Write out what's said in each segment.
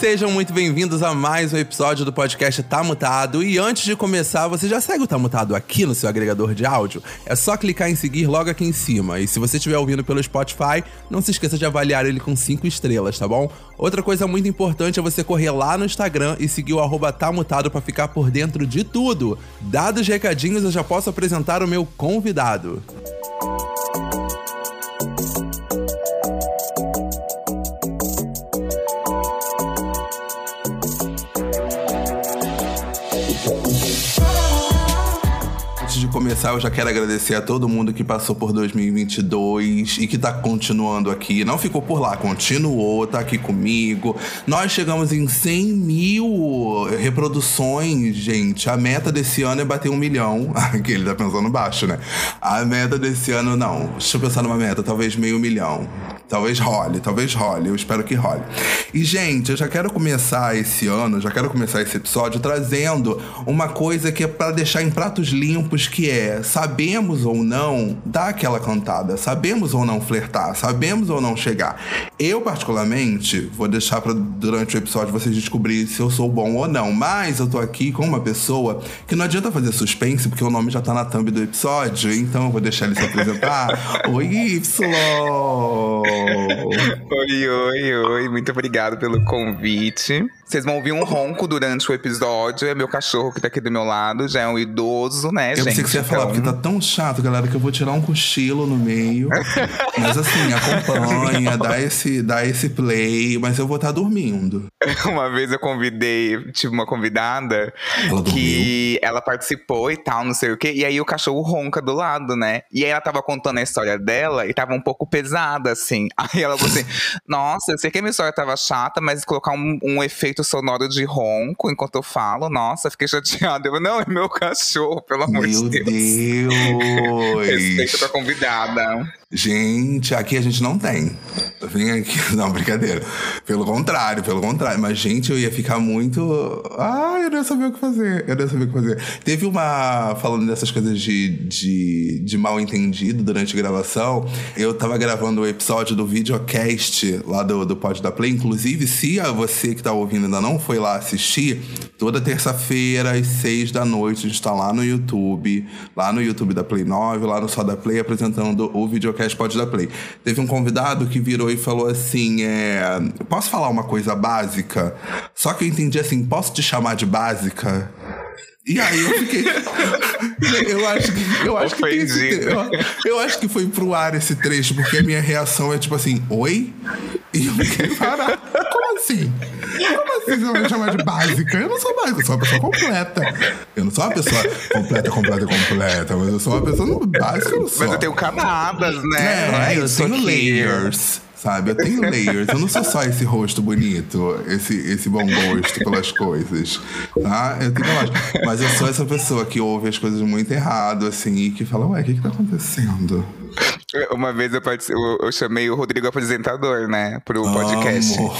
Sejam muito bem-vindos a mais um episódio do podcast Tá Mutado. E antes de começar, você já segue o Tá Mutado aqui no seu agregador de áudio? É só clicar em seguir logo aqui em cima. E se você estiver ouvindo pelo Spotify, não se esqueça de avaliar ele com 5 estrelas, tá bom? Outra coisa muito importante é você correr lá no Instagram e seguir o arroba Tá Mutado pra ficar por dentro de tudo. Dados os recadinhos, eu já posso apresentar o meu convidado. Antes começar, eu já quero agradecer a todo mundo que passou por 2022 e que tá continuando aqui. Não ficou por lá, continuou, tá aqui comigo. Nós chegamos em 100 mil reproduções, gente. A meta desse ano é bater um milhão. que ele tá pensando baixo, né? A meta desse ano, não. Deixa eu pensar numa meta, talvez meio milhão. Talvez role, talvez role. Eu espero que role. E, gente, eu já quero começar esse ano, já quero começar esse episódio trazendo uma coisa que é pra deixar em pratos limpos, que é sabemos ou não dar aquela cantada, sabemos ou não flertar, sabemos ou não chegar. Eu, particularmente, vou deixar pra durante o episódio vocês descobrirem se eu sou bom ou não. Mas eu tô aqui com uma pessoa que não adianta fazer suspense, porque o nome já tá na thumb do episódio, então eu vou deixar ele se apresentar. Oi, Y! Oi, oi, oi. Muito obrigado pelo convite. Vocês vão ouvir um ronco durante o episódio. É meu cachorro que tá aqui do meu lado. Já é um idoso, né, Eu gente? pensei que você ia falar, porque Então, tá tão chato, galera, que eu vou tirar um cochilo no meio. Mas assim, acompanha, dá esse, dá esse play, mas eu vou estar dormindo. Uma veve eu convidei, tive uma convidada Ela que ela participou e tal, não sei o quê. E aí o cachorro ronca do lado, né? E aí ela tava contando a história dela e tava um pouco pesada, assim. Aí ela falou assim: Nossa, eu sei que a minha história tava chata, mas colocar um, um efeito sonoro de ronco enquanto eu falo, nossa, fiquei chateada. Eu, não, é meu cachorro, pelo amor Meu de Deus. Respeito Deus! pra convidada. Gente, aqui a gente não tem. Vem aqui. Não, brincadeira. Pelo contrário, pelo contrário. Mas, gente, eu ia ficar muito. Ai, eu não ia saber o que fazer. Eu não ia saber o que fazer. Teve uma. Falando dessas coisas de, de, de mal entendido durante a gravação, eu tava gravando o episódio do videocast lá do, do Pod da Play. Inclusive, se você que tá ouvindo ainda não foi lá assistir, toda terça-feira, às seis da noite, a gente tá lá no YouTube, lá no YouTube da Play 9, lá no Só da Play, apresentando o videocast Pod da Play. Teve um convidado que virou e falou assim: é, Posso falar uma coisa básica? Só que eu entendi assim: posso te chamar de básica? E aí eu fiquei. eu acho que. Eu acho que, esse eu, eu acho que foi pro ar esse trecho, porque a minha reação é tipo assim, oi? E eu fiquei parado. Como assim? Como assim você vai me chamar de básica? Eu não sou básica, eu sou uma pessoa completa. Eu não sou uma pessoa completa, completa, completa, mas eu sou uma pessoa básica, eu sou. Mas eu tenho camadas, né? É, é eu isso tenho layers. Sabe, eu tenho layers. Eu não sou só esse rosto bonito, esse, esse bom gosto pelas coisas. Tá? Eu tenho. Mas eu sou essa pessoa que ouve as coisas muito errado, assim, e que fala, ué, o que, que tá acontecendo? Uma vez eu, eu, eu chamei o Rodrigo apresentador, né, pro podcast. Amo.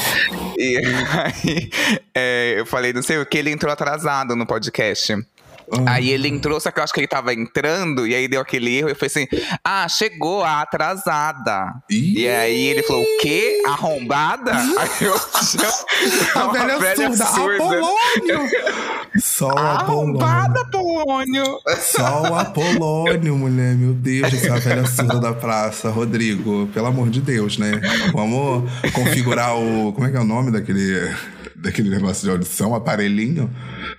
E aí é, eu falei, não sei o que, ele entrou atrasado no podcast. Aí ele entrou, só que eu acho que ele tava entrando, e aí deu aquele erro, e eu falei assim: Ah, chegou a atrasada. Ih. E aí ele falou: O quê? Arrombada? aí eu A uma velha, surda, Apolônio! Só o Apolônio. Arrombada, Polônio! Só o Apolônio, mulher. Meu Deus, essa velha surda da praça. Rodrigo, pelo amor de Deus, né? Vamos configurar o. Como é que é o nome daquele, daquele negócio de audição? Aparelhinho?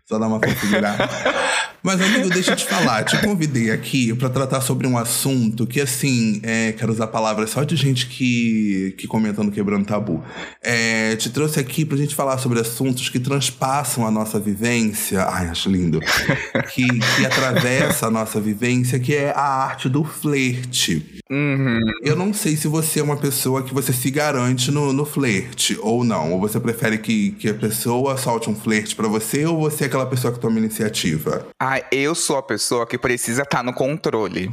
Só dar uma configurada. Mas, amigo, deixa eu te falar. Te convidei aqui pra tratar sobre um assunto que, assim, é, quero usar palavras só de gente que, que comenta no Quebrando Tabu. É, te trouxe aqui pra gente falar sobre assuntos que transpassam a nossa vivência. Ai, acho lindo. que, que atravessa a nossa vivência, que é a arte do flerte. Uhum. Eu não sei se você é uma pessoa que você se garante no, no flerte ou não. Ou você prefere que, que a pessoa solte um flerte pra você, ou você é aquela pessoa que toma iniciativa? Ah, eu sou a pessoa que precisa estar no controle.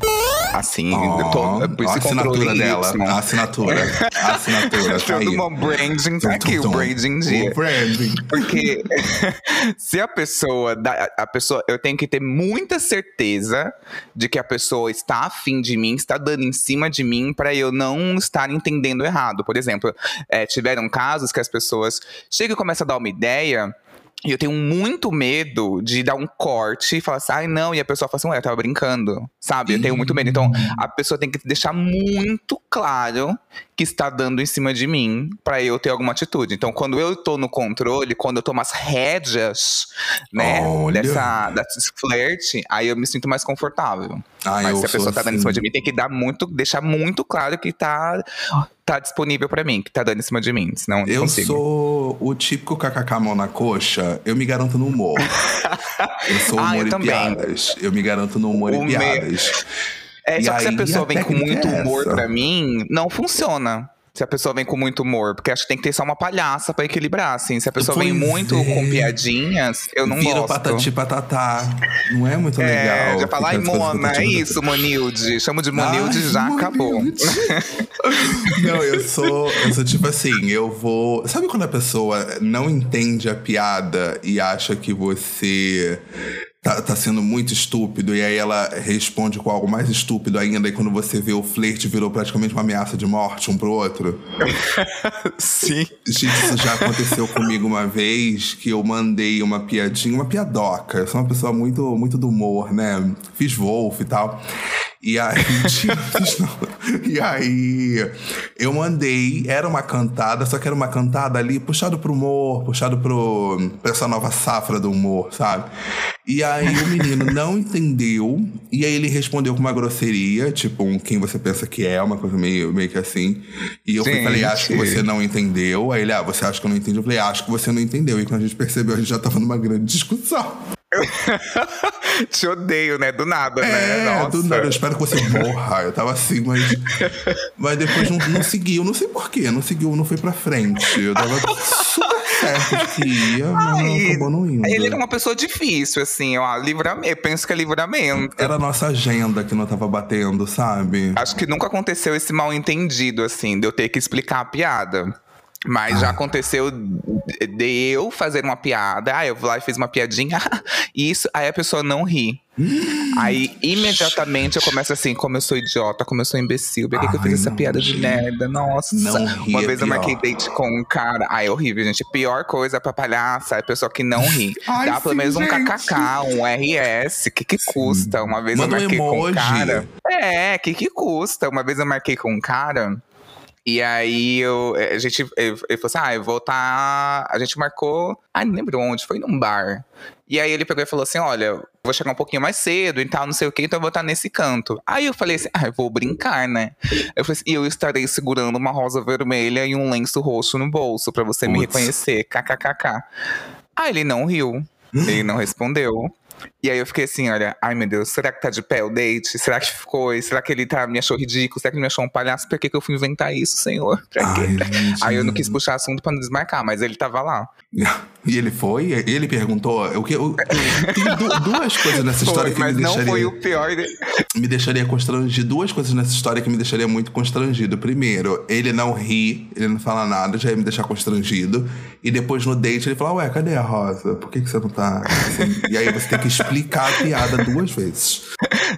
Assim, Oh, a assinatura dela. A assinatura. A assinatura. tá Todo uma branding, tá aqui o branding dia. O branding. Porque se a pessoa, dá- a pessoa, eu tenho que ter muita certeza de que a pessoa está afim de mim, está dando em cima de mim para eu não estar entendendo errado. Por exemplo, é, tiveram casos que as pessoas chegam e começam a dar uma ideia. E eu tenho muito medo de dar um corte e falar assim, ai não, e a pessoa fala assim, ué, eu tava brincando, sabe? Eu tenho muito medo. Então, a pessoa tem que deixar muito claro que está dando em cima de mim pra eu ter alguma atitude. Então, quando eu tô no controle, quando eu tomo as rédeas, né, Olha. dessa, desse flerte, aí eu me sinto mais confortável. Ah, Mas se a pessoa tá dando em assim. cima de mim, tem que dar muito, deixar muito claro que tá, tá disponível pra mim, que tá dando em cima de mim, senão eu não Eu consigo. sou o típico kkk mão na coxa, eu me garanto no humor. Eu sou Ah, humor eu e também. piadas. Eu me garanto no humor O e meu- piadas. É, E só que se a pessoa vem com muito é humor pra mim, não funciona. Se a pessoa vem com muito humor, porque acho que tem que ter só uma palhaça pra equilibrar, assim. Se a pessoa vem Pois muito é. com piadinhas, eu não Vira gosto. patati patatá. Não é muito É, legal. já fala, ai, ficar fazendo Mona, é isso, Monilde. Chamo de Ai, Monilde, já acabou. Monilde. Não, eu sou, eu sou tipo assim, eu vou. Sabe quando a pessoa não entende a piada e acha que você tá, tá sendo muito estúpido, e aí ela responde com algo mais estúpido ainda, e quando você vê o flerte virou praticamente uma ameaça de morte um pro outro? Sim. Gente, isso já aconteceu comigo uma vez que eu mandei uma piadinha, uma piadoca. Eu sou uma pessoa muito, muito do humor, né? Fiz Wolf e tal. E aí. E aí, eu mandei, era uma cantada, só que era uma cantada ali puxado pro humor, puxado pro, pra essa nova safra do humor, sabe? E aí o menino não entendeu, e aí ele respondeu com uma grosseria, tipo um quem você pensa que é, uma coisa meio, meio que assim. E eu Gente. falei, acho que você não entendeu. Aí ele, ah, você acha que eu não entendi? Eu falei, acho que você não entendeu. E quando a gente percebeu, a gente já tava numa grande discussão. Te odeio, né? Do nada, né? É, Nossa. do nada, eu espero que você morra. Eu tava assim, mas. Mas depois não, não seguiu, não sei porquê, não seguiu, não foi pra frente. Eu tava super certo que ia, mas não, Ai, acabou não indo. Ele era uma pessoa difícil, assim, ó. Livramento. Eu penso que é livramento. Era a nossa agenda que não tava batendo, sabe? Acho que nunca aconteceu esse mal entendido, assim, de eu ter que explicar a piada. Mas Ah. já aconteceu de eu fazer uma piada, aí eu vou lá e fiz uma piadinha, e isso, aí a pessoa não ri. Aí, imediatamente, eu começo assim, como eu sou idiota, como eu sou imbecil, por que, que eu fiz essa piada de merda? Nossa. Não ri uma é vez eu pior. marquei date com um cara. Ai, é horrível, gente. Pior coisa pra palhaça é a pessoa que não ri. Ai, Dá pelo sim, menos um gente. kkk, um RS. Que que custa? Uma vez Manda um eu marquei com um cara. É, que que custa? Uma vez eu marquei com um cara. E aí eu, eh, a gente, ele falou assim: ah, eu vou estar. A gente marcou. Ah, não lembro onde, foi num bar. E aí ele pegou e falou assim: olha, vou chegar um pouquinho mais cedo e tal, não sei o que, então eu vou estar nesse canto. Aí eu falei assim: ah, eu vou brincar, né? Eu falei assim: e eu estarei segurando uma rosa vermelha e um lenço roxo no bolso pra você me reconhecer. KKKK. Aí ele não riu. Ele não respondeu. E aí eu fiquei assim, olha, ai meu Deus, será que tá de pé o date? Será que ficou? Será que ele tá, me achou ridículo? Será que ele me achou um palhaço? Por que, que eu fui inventar isso, senhor? Pra quê? Ai. Aí eu não quis puxar assunto pra não desmarcar, mas ele tava lá. E ele foi? Ele perguntou. O que, o, tem du- duas coisas nessa história Foi, que mas me não deixaria. foi o pior. de- me deixaria constrangido. Duas coisas nessa história que me deixaria muito constrangido. Primeiro, ele não ri, ele não fala nada, já ia me deixar constrangido. E depois no date ele fala, ué, cadê a Rosa? Por que, que você não tá assim? E aí você tem que explicar a piada duas vezes.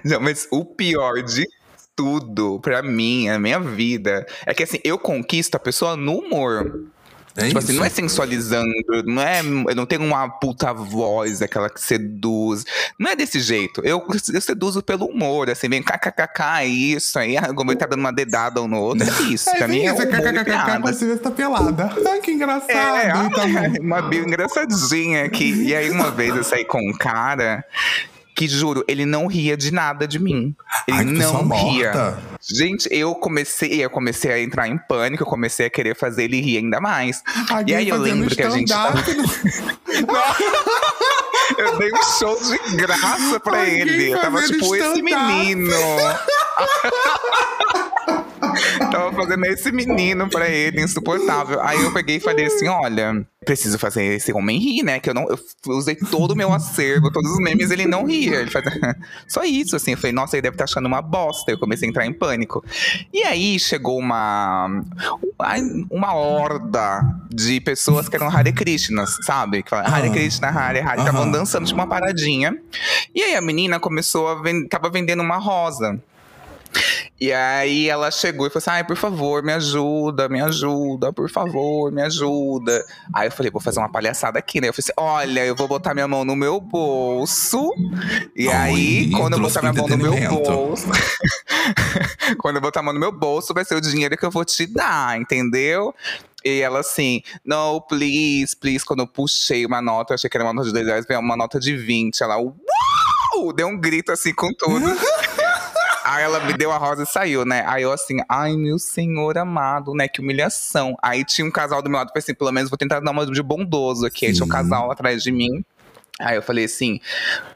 Não, mas o pior de tudo, pra mim, a minha vida, é que assim, eu conquisto a pessoa no humor. É Tipo isso. assim, não é sensualizando, não é. Eu não tenho uma puta voz, aquela que seduz. Não é desse jeito. Eu, eu seduzo pelo humor, assim, vem kkkk, é isso aí. Como ele tá dando uma dedada um no outro. É isso. pra mim é humor e piada. você vê se tá pelada. Ai, que engraçado. É, Então, ah, uma bio engraçadinha aqui. E aí, uma vez eu saí com um cara que, juro, ele não ria de nada de mim. Ele Ai, não ria. morta. Gente, eu comecei, eu comecei a entrar em pânico, eu comecei a querer fazer ele rir ainda mais. e aí eu lembro que a gente. no- Eu dei um show de graça pra Alguém ele. Eu tava tipo, esse menino. tava fazendo esse menino pra ele, insuportável. Aí eu peguei e falei assim: olha. preciso fazer esse homem rir, né? Que eu não. Eu usei todo o meu acervo, todos os memes, ele não ria. Ele faz... Só isso, assim. Eu falei, nossa, ele deve estar achando uma bosta. Eu comecei a entrar em pânico. E aí chegou uma. Uma horda de pessoas que eram Hare Krishnas, sabe? Que falavam, Hare Krishna, Hare Hare. Estavam uhum. dançando, tipo uma paradinha. E aí a menina começou a vender. Tava vendendo uma rosa. E aí ela chegou e falou assim: ai, por favor, me ajuda, me ajuda, por favor, me ajuda. Aí eu falei, vou fazer uma palhaçada aqui, né? Eu falei assim: olha, eu vou botar minha mão no meu bolso. E aí, quando eu botar minha mão no meu bolso. quando eu botar a mão no meu bolso, vai ser o dinheiro que eu vou te dar, entendeu? E ela assim, no, please, please. Quando eu puxei uma nota, eu achei que era uma nota de 10 reais, veio uma nota de 20. Ela, uau! Deu um grito assim com tudo. Aí ela me deu a rosa e saiu, né? Aí eu assim, ai meu senhor amado, né? Que humilhação. Aí tinha um casal do meu lado, falei assim, pelo menos vou tentar dar uma de bondoso aqui. Sim. Aí tinha um casal atrás de mim. Aí eu falei assim,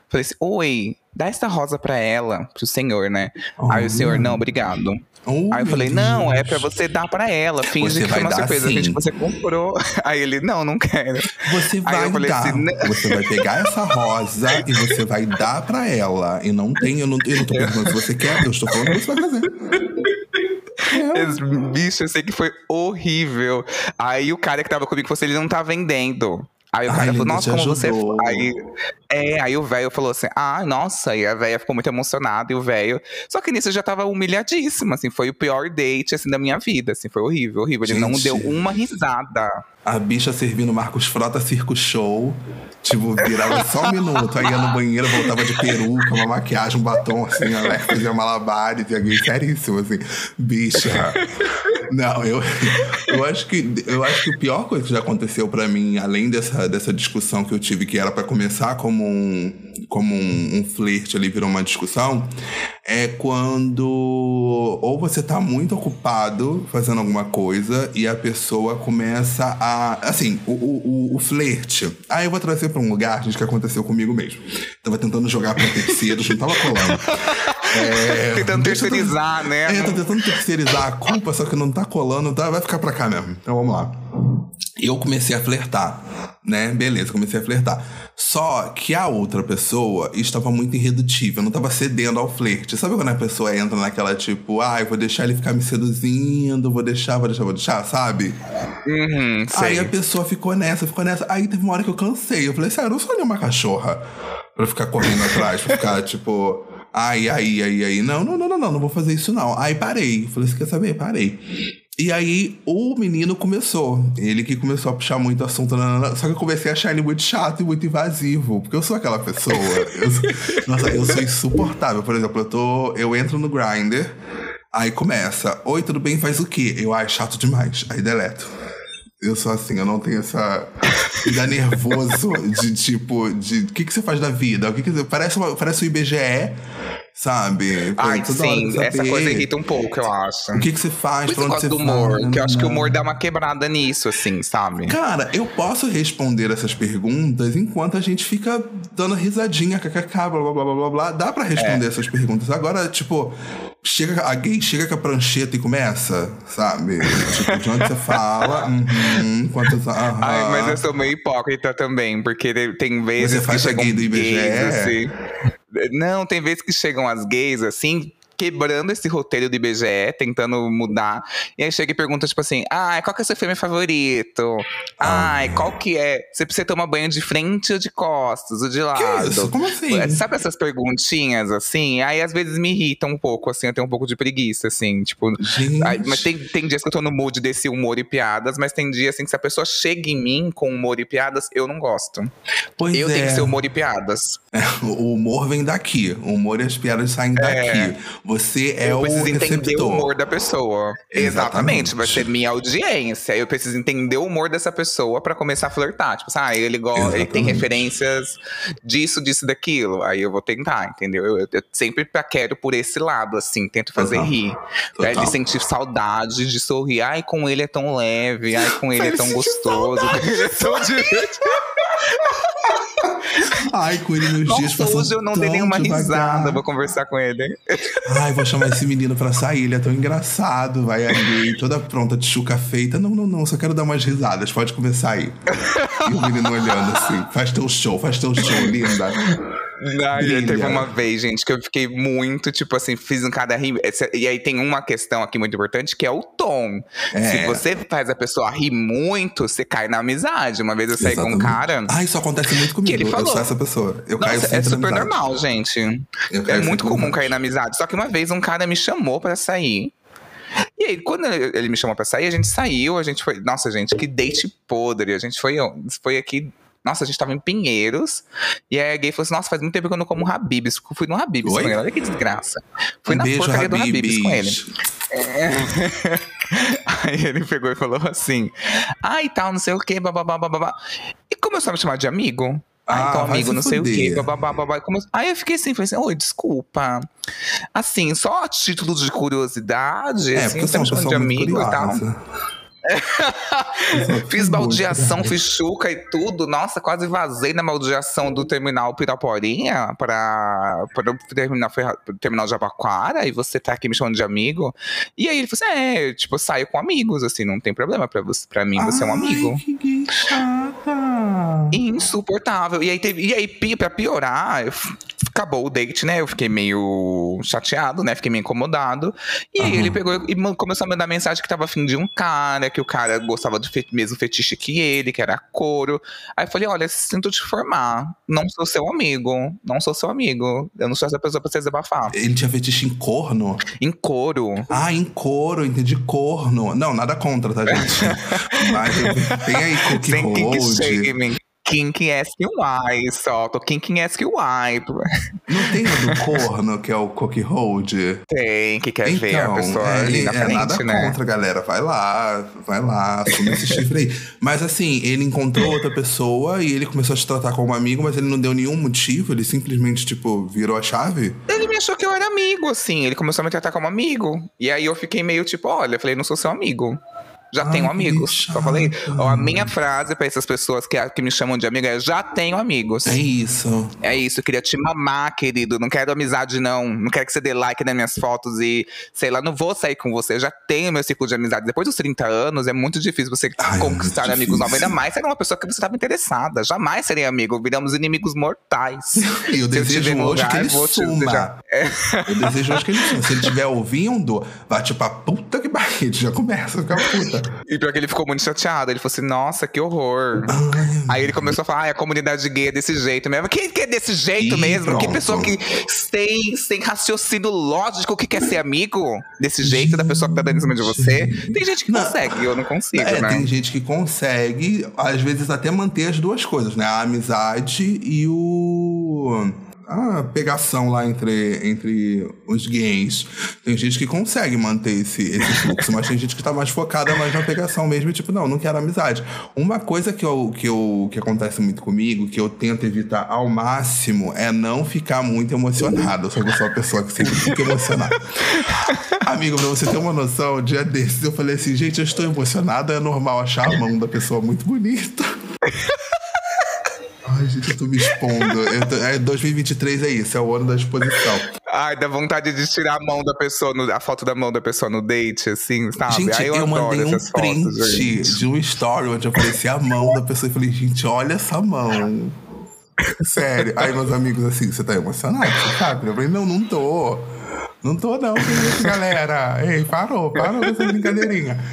falei assim, oi, dá essa rosa pra ela, pro senhor, né? Oh, Aí o senhor, não, obrigado. Oh, Aí eu falei, Deus. não, é pra você dar pra ela. Finge que foi uma surpresa, sim. gente, você comprou. Aí ele, não, não quero. Você vai dar. Assim, você vai pegar essa rosa e você vai dar pra ela. E não tem, eu não, eu não tô perguntando se você quer, eu estou falando que você vai fazer. Esse bicho, eu sei que foi horrível. Aí o cara que tava comigo falou assim: ele não tá vendendo. Aí o cara Ai, falou, nossa, como você. Aí, é, aí o velho falou assim: ah, nossa, e a velha ficou muito emocionada, e o velho. Só que nisso eu já tava humilhadíssimo, assim, foi o pior date, assim, da minha vida, assim, foi horrível, horrível. Ele não deu uma risada. A bicha servindo Marcos Frota Circo Show. Tipo, virava só um minuto, aí ia no banheiro, voltava de peruca, uma maquiagem, um batom, assim, a fazia malabares, e alguém seríssimo, assim, bicha. Não, eu, eu acho que eu acho que a pior coisa que já aconteceu para mim, além dessa, dessa discussão que eu tive, que era para começar como um, como um, um flerte ali, virou uma discussão, é quando ou você tá muito ocupado fazendo alguma coisa e a pessoa começa a. Assim, o, o, o flerte. Ah, eu vou trazer pra um lugar, gente, que aconteceu comigo mesmo. Tava tentando jogar pra terceiros, não tava colando. É, tentando terceirizar, né? É, tô tentando terceirizar a culpa, só que não tá colando, tá? Vai ficar pra cá mesmo. Então vamos lá. Eu comecei a flertar, né? Beleza, comecei a flertar. Só que a outra pessoa estava muito irredutível, não estava cedendo ao flerte. Sabe quando a pessoa entra naquela tipo, ah, eu vou deixar ele ficar me seduzindo, vou deixar, vou deixar, vou deixar, sabe? Uhum, Aí a pessoa ficou nessa, ficou nessa. Aí teve uma hora que eu cansei. Eu falei assim, ah, eu não sou nenhuma cachorra pra ficar correndo atrás, pra ficar tipo. Ai, ai, ai, ai. Não, não, não, não, não, não vou fazer isso não. Aí parei. Falei, você quer saber? Parei. E aí o menino começou. Ele que começou a puxar muito assunto. Nanana, só que eu comecei a achar ele muito chato e muito invasivo. Porque eu sou aquela pessoa. eu sou, nossa, eu sou insuportável. Por exemplo, eu tô. Eu entro no Grindr, aí começa. Oi, tudo bem? Faz o quê? Eu, ai, chato demais. Aí deleto. Eu sou assim, eu não tenho essa. Me dá nervoso de tipo, de o que, que você faz da vida? O que, que parece, uma, parece o IBGE sabe? Ai, sim, essa coisa irrita um pouco, eu acho. O que, que você faz, Por onde você do humor, que eu acho que o humor dá uma quebrada nisso, assim, sabe? Cara, eu posso responder essas perguntas enquanto a gente fica dando risadinha, kkk, blá, blá, blá, blá, blá, Dá pra responder é. essas perguntas. Agora, tipo, chega, a gay chega com a prancheta e começa, sabe? tipo, de onde você fala, uhum, enquanto... Uhum. Ai, mas eu sou meio hipócrita também, porque tem vezes você faz que a gay do IBGE? Gays, assim, não, tem vezes que chegam as gays assim, quebrando esse roteiro do IBGE, tentando mudar. E aí chega e pergunta, tipo assim, ai, qual que é o seu filme favorito? Ai, qual que é? Você precisa tomar banho de frente ou de costas, ou de lado? Como assim? Sabe essas perguntinhas, assim? Aí às vezes me irritam um pouco, assim, eu tenho um pouco de preguiça, assim, tipo. Aí, mas tem, tem dias que eu tô no mood desse humor e piadas, mas tem dias assim que se a pessoa chega em mim com humor e piadas, eu não gosto. Pois eu é. tenho que ser humor e piadas. É, o humor vem daqui. O humor e as piadas saem é. Você é eu o preciso entender o humor da pessoa. Exatamente. Exatamente. Vai ser minha audiência. Eu preciso entender o humor dessa pessoa para começar a flertar. Tipo, assim, ah, ele gosta, ele tem referências disso, disso, daquilo. Aí eu vou tentar, entendeu? Eu, eu, sempre quero por esse lado, assim, tento fazer Total. rir. Total. Ele sentir saudade de sorrir. Ai, com ele é tão leve, ai, com ele é tão gostoso. ele é tão divertido. Ai, com ele meus dias Nossa, passam hoje eu não dei nenhuma devagar. risada, vou conversar com ele. Ai, vou chamar esse menino pra sair, ele é tão engraçado. Vai ali, toda pronta, de chuca feita. Não, não, não, só quero dar umas risadas, pode começar aí. E o menino olhando assim, faz teu show, faz teu show, linda. Ai, teve uma vez, gente, que eu fiquei muito, tipo assim, fiz um cara rir. E aí tem uma questão aqui muito importante que é o tom. É. Se você faz a pessoa rir muito, você cai na amizade. Uma vez eu saí com um Exatamente. cara. Ai, isso acontece muito comigo. ele Eu falou. sou essa pessoa. Eu caio Nossa, sempre é super amizade. normal, gente. Eu É caio muito comum amizade. cair na amizade. Só que uma vez um cara me chamou pra sair. E aí, quando ele me chamou pra sair, a gente saiu, a gente foi. Nossa, gente, que date podre. A gente foi, foi aqui. Nossa, a gente tava em Pinheiros. E aí a gay falou assim: Nossa, faz muito tempo que eu não como Habibs. Fui no Habibs Oi? com ele. Olha que desgraça. Fui Um na beijo, porcaria do Habibs com ele. Habibs. Aí ele pegou e falou assim: Ah, e tal, não sei o que, babá, babá. E começou a me chamar de amigo. Ah, Ah, então, amigo, não sei o quê, fuder. babá, babá. Come- Aí eu fiquei assim, falei assim, oi, desculpa. Assim, só a título de curiosidade, É, assim, você sou me uma chamando de amigo e tal. Fiz baldeação, fiz chuca e tudo. Nossa, quase vazei na baldeação do terminal Piraporinha terminar, ferra- pro terminal de Abaquara. E você tá aqui me chamando de amigo. E aí ele falou assim: é, tipo, eu saio com amigos, assim, não tem problema pra, você, pra mim, você é um Ai, amigo. que chata. Insuportável. E aí, teve, e aí pra piorar, acabou o date, né? Eu fiquei meio chateado, né? Fiquei meio incomodado. E aí Aham. ele pegou e começou a mandar mensagem que tava afim de um cara, que o cara gostava do fe- mesmo fetiche que ele, que era couro. Aí eu falei: olha, sinto te formar. Não sou seu amigo. Não sou seu amigo. Eu não sou essa pessoa pra você desabafar. Ele tinha fetiche em corno? Em couro. Ah, em couro, entendi corno. Não, nada contra, tá, gente? Mas tem aí cookie Sem hold. Shaming. Kink ask why, só. Tô kink ask why. Não tem o do corno, que é o cookie hold? Tem, que quer ver a pessoa é, ali na é frente, nada né? contra, galera. Vai lá, vai lá, assume esse chifre aí. Mas assim, ele encontrou outra pessoa e ele começou a te tratar como amigo, mas ele não deu nenhum motivo, ele simplesmente, tipo, virou a chave. Ele me achou que eu era amigo, assim. Ele começou a me tratar como amigo. E aí eu fiquei meio tipo, olha, eu falei, não sou seu amigo. Já Ai, tenho amigos. Só falei. Ó, a minha frase pra essas pessoas que, que me chamam de amigo é: já tenho amigos. É isso. É isso, eu queria te mamar, querido. Não quero amizade, não. Não quero que você dê like nas minhas fotos e, sei lá, não vou sair com você. Eu já tenho meu ciclo de amizade. Depois dos 30 anos, é muito difícil você Ai, é conquistar muito amigos novos. Ainda mais era uma pessoa que você estava interessada. Jamais seria amigo. Viramos inimigos mortais. E eu Se eu desejo tiver hoje lugar, que ele suma. É. Eu desejo hoje que ele suma. Se ele estiver ouvindo, vai tipo a puta que pariu. Já começa a ficar puta. E pior que ele ficou muito chateado. Ele falou assim, nossa, que horror. Aí ele começou a falar, ai, a comunidade gay é desse jeito mesmo. Quem que é desse jeito Ih, mesmo? Que pronto. pessoa que sem, sem raciocínio lógico que quer ser amigo desse jeito da pessoa que tá dando em cima de você. Tem gente que Não. consegue, eu não consigo, É, né? tem gente que consegue, às vezes, até manter as duas coisas, né? A amizade e o. A pegação lá entre, entre os gays. Tem gente que consegue manter esse, esse fluxo, mas tem gente que tá mais focada mais na pegação mesmo, e tipo, não, não quero amizade. Uma coisa que, eu, que, eu, que acontece muito comigo, que eu tento evitar ao máximo, é não ficar muito emocionado. Eu sou uma pessoa que sempre fica emocionada. Amigo, pra você ter uma noção, um dia desses eu falei assim, gente, eu estou emocionado, é normal achar a mão da pessoa muito bonita. Ai, gente, eu tô me expondo. Tô- é, 2023 é isso, é o ano da exposição. Ai, dá vontade de tirar a mão da pessoa, no- a foto da mão da pessoa no date, assim, sabe? Gente, Aí eu, eu, mandei um print fotos, de um story onde aparecia a mão da pessoa e falei, gente, olha essa mão. Sério. Aí meus amigos assim, você tá emocionado? Você sabe? Eu falei, não, não tô. Não tô, não, que galera. Ei, parou, parou com essa brincadeirinha.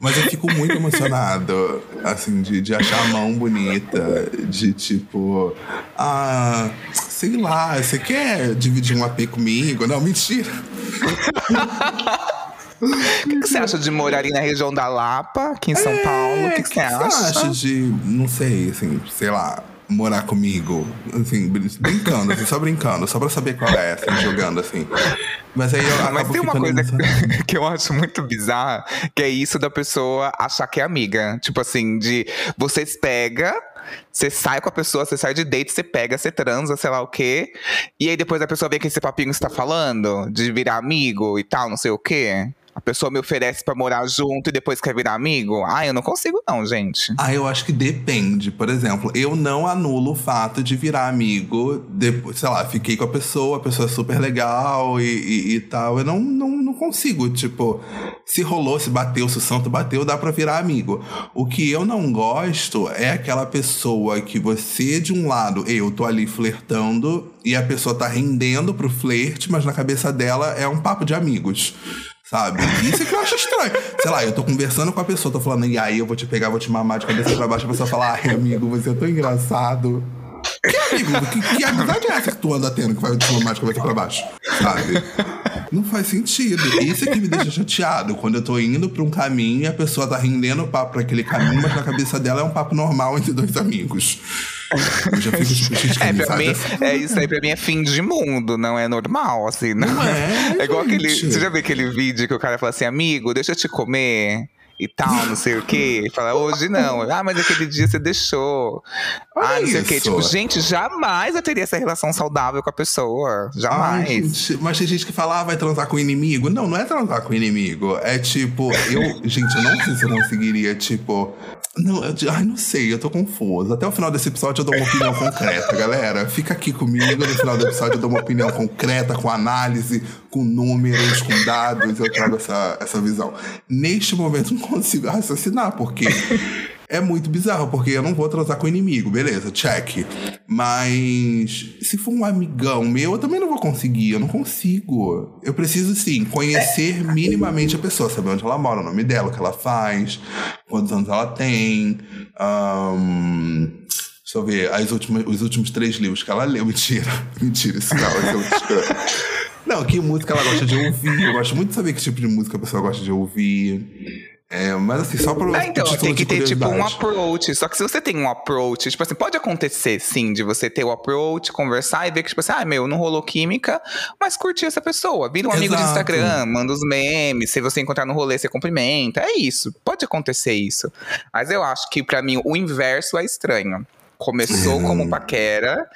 Mas eu fico muito emocionado, assim, de, de achar a mão bonita, de tipo, ah, sei lá, você quer dividir um AP comigo? Não, mentira. O que, que você acha de morar ali na região da Lapa, aqui em São Paulo? O que, que você É, você acha? acha de, não sei, assim, sei lá, morar comigo? Assim, brin- brincando, assim, só brincando, só pra saber qual é, assim, jogando assim. Mas aí eu Mas tem uma coisa nessa- que, eu acho muito bizarra, que é isso da pessoa achar que é amiga. Tipo assim, de vocês pega, você sai com a pessoa, você sai de date, você pega, você transa, sei lá o quê. E aí depois a pessoa vê que esse papinho que você tá falando, de virar amigo e tal, não sei o quê. A pessoa me oferece pra morar junto e depois quer virar amigo? Ah, eu não consigo, não, gente. Ah, eu acho que depende. Por exemplo, eu não anulo o fato de virar amigo. Depois, sei lá, fiquei com a pessoa, a pessoa é super legal e, e, e tal. Eu não, não, não consigo. Tipo, se rolou, se bateu, se o santo bateu, dá pra virar amigo. O que eu não gosto é aquela pessoa que você, de um lado, eu tô ali flertando e a pessoa tá rendendo pro flerte, mas na cabeça dela é um papo de amigos. Sabe? Isso é que eu acho estranho. Sei lá, eu tô conversando com a pessoa, tô falando, e aí eu vou te pegar, vou te mamar de cabeça pra baixo, a pessoa fala, ai, amigo, você é tão engraçado. Que amigo? Que, que amizade é essa que tu anda tendo que vai de cabeça pra baixo? Sabe? Não faz sentido. Isso é que me deixa chateado. Quando eu tô indo pra um caminho e a pessoa tá rendendo o papo pra aquele caminho, mas na cabeça dela é um papo normal entre dois amigos. Eu já fico tipo, gente, É, pra mim, amizade é isso aí pra mim é fim de mundo, não é normal, assim. Não, Não é, É igual aquele. Você já viu aquele vídeo que o cara fala assim, amigo, deixa eu te comer? E tal, não sei o quê. E Fala, hoje não. Ah, mas aquele dia você deixou. Olha ah, não sei o quê. Tipo, gente, jamais eu teria essa relação saudável com a pessoa. Ai, Jamais. gente, mas tem gente que fala, ah, vai transar com o inimigo. Não, não é transar com o inimigo. É tipo, eu. Gente, eu não sei se eu conseguiria, tipo. Não, eu, ai, não sei, eu tô confuso. Até o final desse episódio eu dou uma opinião concreta, galera. Fica aqui comigo, no final do episódio eu dou uma opinião concreta, com análise, com números, com dados, eu trago essa, essa visão. Neste momento não consigo raciocinar, porque é muito bizarro, porque eu não vou transar com o inimigo, beleza, check. Mas se for um amigão meu, eu também não vou conseguir, eu não consigo. Eu preciso, sim, conhecer minimamente a pessoa, saber onde ela mora, o nome dela, o que ela faz, quantos anos ela tem. ahn, Deixa eu ver, as últimas, os últimos três livros que ela leu. Mentira, mentira, isso não, isso é. Não, que música ela gosta de ouvir. Eu gosto muito de saber que tipo de música a pessoa gosta de ouvir. É, mas assim, só pra. Ah, então, título tem que ter tipo um approach. Só que se você tem um approach, tipo assim, pode acontecer sim, de você ter o approach, conversar e ver que, tipo assim, ah, meu, não rolou química, mas curtir essa pessoa. Vira um amigo de Exato. Instagram, manda os memes. Se você encontrar no rolê, você cumprimenta. É isso. Pode acontecer isso. Mas eu acho que, pra mim, o inverso é estranho. Começou como paquera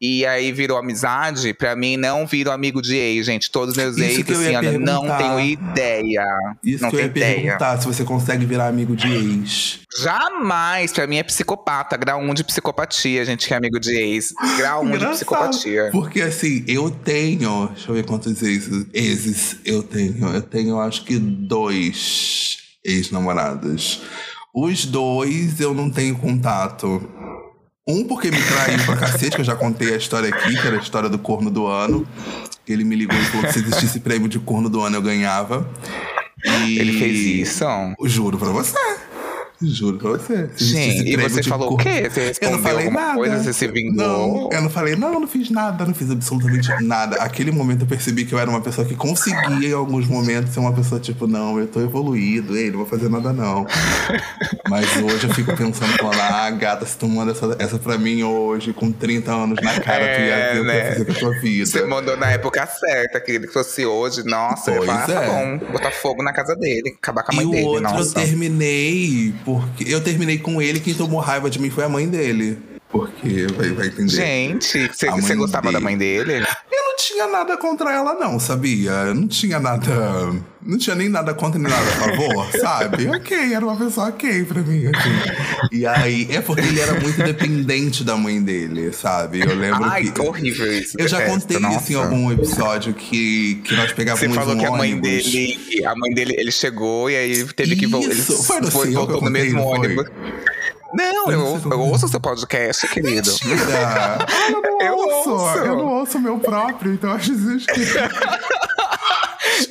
e aí virou amizade. Pra mim, não virou amigo de ex, gente. Todos meus Isso ex, assim, não tenho ideia. Isso não que eu tenho ia ideia. perguntar, se você consegue virar amigo de ex. Jamais, pra mim é psicopata, grau 1 de psicopatia, gente que é amigo de ex. Grau 1 de psicopatia. Porque assim, eu tenho. Deixa eu ver quantos exes, exes eu tenho. Eu tenho, acho que, dois ex-namorados. Os dois eu não tenho contato. Um porque me traiu pra cacete, que eu já contei a história aqui, que era a história do corno do ano. Ele me ligou e falou que se existisse prêmio de corno do ano eu ganhava. E- Ele fez isso? Juro pra você. Juro pra você. Gente, e você falou o quê? Você eu respondeu não falei nada. coisa? Você se vingou? Não, eu não falei, não, eu não fiz nada, não fiz absolutamente nada. Aquele momento eu percebi que eu era uma pessoa que conseguia em alguns momentos ser uma pessoa tipo, não, eu tô evoluído, ei, não vou fazer nada não. Mas hoje eu fico pensando, falando, ah, gata, se tu manda essa, essa pra mim hoje, com 30 anos na cara, tu ia É, ver o eu né? fazer com a tua vida. Você mandou na época certa, querido. Que fosse hoje, nossa, eu Pois ah, tá é. bom, botar fogo na casa dele, acabar com a E mãe o dele, outro eu terminei, porque eu terminei com ele, quem tomou raiva de mim foi a mãe dele. Porque vai, vai entender. Gente, você, gostava dele. da mãe dele? Eu não tinha nada contra ela, não, sabia? Eu não tinha nada. Não tinha nem nada contra nem nada a favor, sabe? Ok, era uma pessoa ok pra mim, assim. E aí, é porque ele era muito dependente da mãe dele, sabe? Eu lembro Ai, que. que horrível isso. Eu já contei nossa. isso em algum episódio que, que nós pegávamos Você falou um que a mãe ônibus. dele, a mãe dele, ele chegou e aí teve que voltar. Ele foi seu voltou no mesmo foi? Não, eu, que eu eu ouço o seu podcast, querido. Mentira! Eu não Eu ouço, ouço. eu não ouço o meu próprio, então eu esqueço.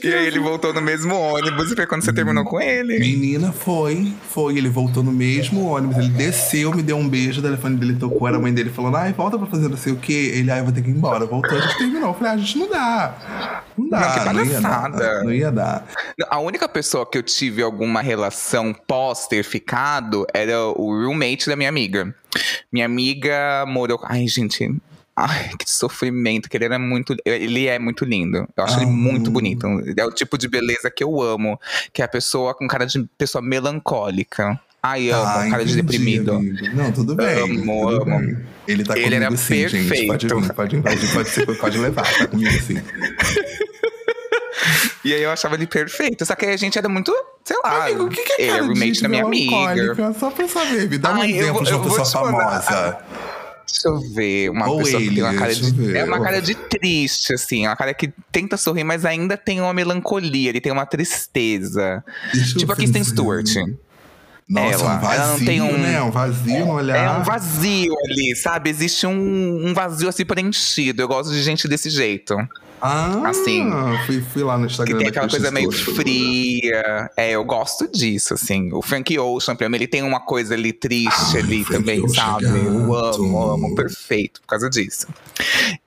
E aí ele voltou no mesmo ônibus e foi quando você terminou com ele. Menina, foi, foi. Ele voltou no mesmo ônibus. Ele desceu, me deu um beijo, o telefone dele tocou, era a mãe dele falando, ai, volta pra fazer não sei o quê. Ele, ai, eu vou ter que ir embora. Voltou, a gente terminou. Eu falei, ah, a gente não dá. Não dá, Não, que não, ia dar. Não ia dar. A única pessoa que eu tive alguma relação pós ter ficado era o roommate da minha amiga. Minha amiga morou. Ai, gente. Ai, que sofrimento, que ele era muito. Ele é muito lindo. Eu acho ele Ah. muito bonito. É o tipo de beleza que eu amo. Que é a pessoa com cara de pessoa melancólica. Ai, amo, Ah, cara de entendi, deprimido. amigo. Não, tudo bem. Amo, tudo amo. bem. Ele tá Ele comigo era sim, gente. Pode perfeito. vir, pode, pode, pode, ser, pode levar, tá comigo sim. E aí eu achava ele perfeito. Só que a gente era muito, sei lá. Amigo, o que, que é ele cara roommate de da minha amiga. Só pra saber, me dá um Ai, eu exemplo vou- de eu uma pessoa famosa. Deixa eu ver. Uma Ou pessoa que tem uma ele, cara de. ver. É uma cara de triste, assim. Uma cara que tenta sorrir, mas ainda tem uma melancolia, ele tem uma tristeza. Deixa tipo a Kristen. Stewart. Nossa, Ela- um vazio, ela não tem um- né? Um vazio no olhar. É um vazio ali, sabe? Existe um, um vazio assim preenchido. Eu gosto de gente desse jeito. Ah, assim, Fui, fui lá no Que Instagram tem da aquela coisa meio fria. É, eu gosto disso, assim. O Frank Ocean, pra mim, ele tem uma coisa ali triste Ai, ali Frank também, Ocean, sabe? Eu gato. amo, amo, perfeito, por causa disso.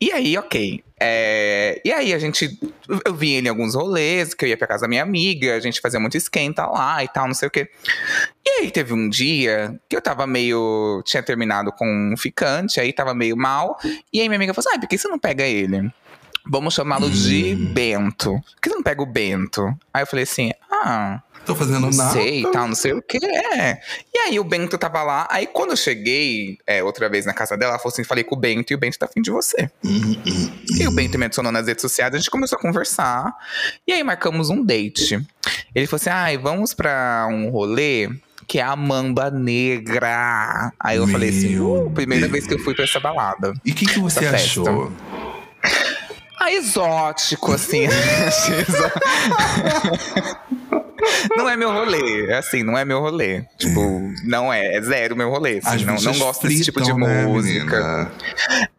E aí, ok. É, e aí, a gente. Eu vi ele em alguns rolês, que eu ia pra casa da minha amiga, a gente fazia muito esquenta lá e tal, não sei o quê. E aí, teve um dia que eu tava meio. Tinha terminado com um ficante, aí tava meio mal. E aí, minha amiga falou assim: ah, por que você não pega ele? Vamos chamá-lo de Bento. Por que você não pega o Bento? Aí eu falei assim: ah. Tô fazendo Não nada. sei e tal, não sei o que é. E aí o Bento tava lá. Aí quando eu cheguei é, outra vez na casa dela, ela falou assim: falei com o Bento e o Bento tá afim de você. E o Bento me adicionou nas redes sociais, a gente começou a conversar. E aí marcamos um date. Ele falou assim: ai, vamos pra um rolê. Que é a Mamba Negra. Aí eu falei assim: Meu uh, primeira Deus. vez que eu fui pra essa balada. E o que, que você achou? Ah, exótico, assim. não é meu rolê, é assim, não é meu rolê. Tipo, não é, é zero meu rolê. assim, As não, não gosto desse tipo de né, música. menina?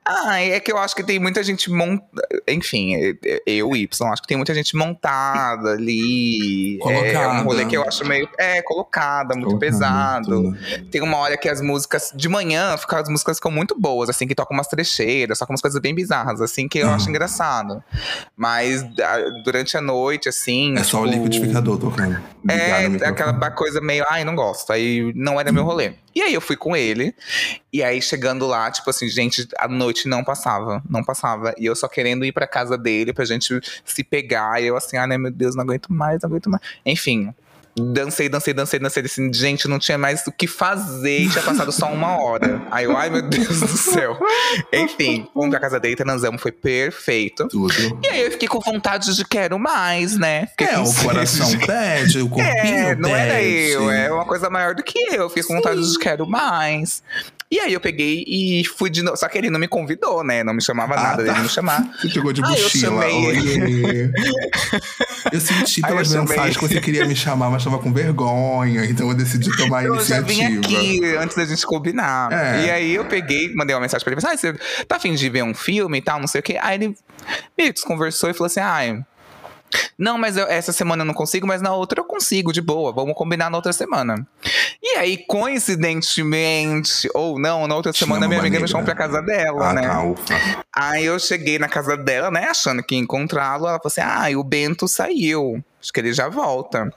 Ah, é que eu acho que tem muita gente montada. Enfim, é- é- eu, Y, acho que tem muita gente montada ali. É, é um Colocada. rolê que eu acho meio. É, colocada, muito Colocado, pesado. né? Tem uma hora que as músicas. De manhã, as músicas ficam muito boas, assim, que tocam umas trecheiras, só com umas coisas bem bizarras, assim, que eu Uhum. acho engraçado. Mas durante a noite, assim. É só o tipo, tocando. É, aquela coisa meio, ai, não gosto. Aí não era meu rolê. E aí eu fui com ele. E aí chegando lá, tipo assim, gente, a noite não passava, não passava. E eu só querendo ir pra casa dele pra gente se pegar. E eu assim, ai, meu Deus, não aguento mais, não aguento mais. Enfim. Dancei, dancei, dancei, dancei. Assim, gente, não tinha mais o que fazer. e Tinha passado só uma hora. Aí eu, ai, meu Deus do céu. Enfim, fomos pra casa dele, transamos, foi perfeito. Tudo. E aí eu fiquei com vontade de quero mais, né? Fiquei É, o coração de pede, o corpinho é, não era pede. eu, é uma coisa maior do que eu. Fiquei com vontade de quero mais. E aí eu peguei e fui de novo. Só que ele não me convidou, né? Não me chamava Ah, nada tá. dele me chamar. Você chegou de Ah, eu mochila. chamei Oiê. Eu senti Aí pelas eu chamei. mensagens que você queria me chamar, mas tava com vergonha. Então eu decidi tomar a Eu já vim iniciativa. aqui antes da gente combinar. É. E aí eu peguei, mandei uma mensagem pra ele. Assim, ah, você tá afim de ver um filme e tal, não sei o quê. Aí ele meio que desconversou e falou assim, ai... Não, mas eu- essa semana eu não consigo, mas na outra eu consigo, de boa. Vamos combinar na outra semana. E aí, coincidentemente, ou não, na outra semana minha amiga me negra. chamou pra casa dela, Ah, né? tá, ufa. Aí eu cheguei na casa dela, né, achando que ia encontrá-lo. Ela falou assim: ah, e o Bento saiu. Acho que ele já volta.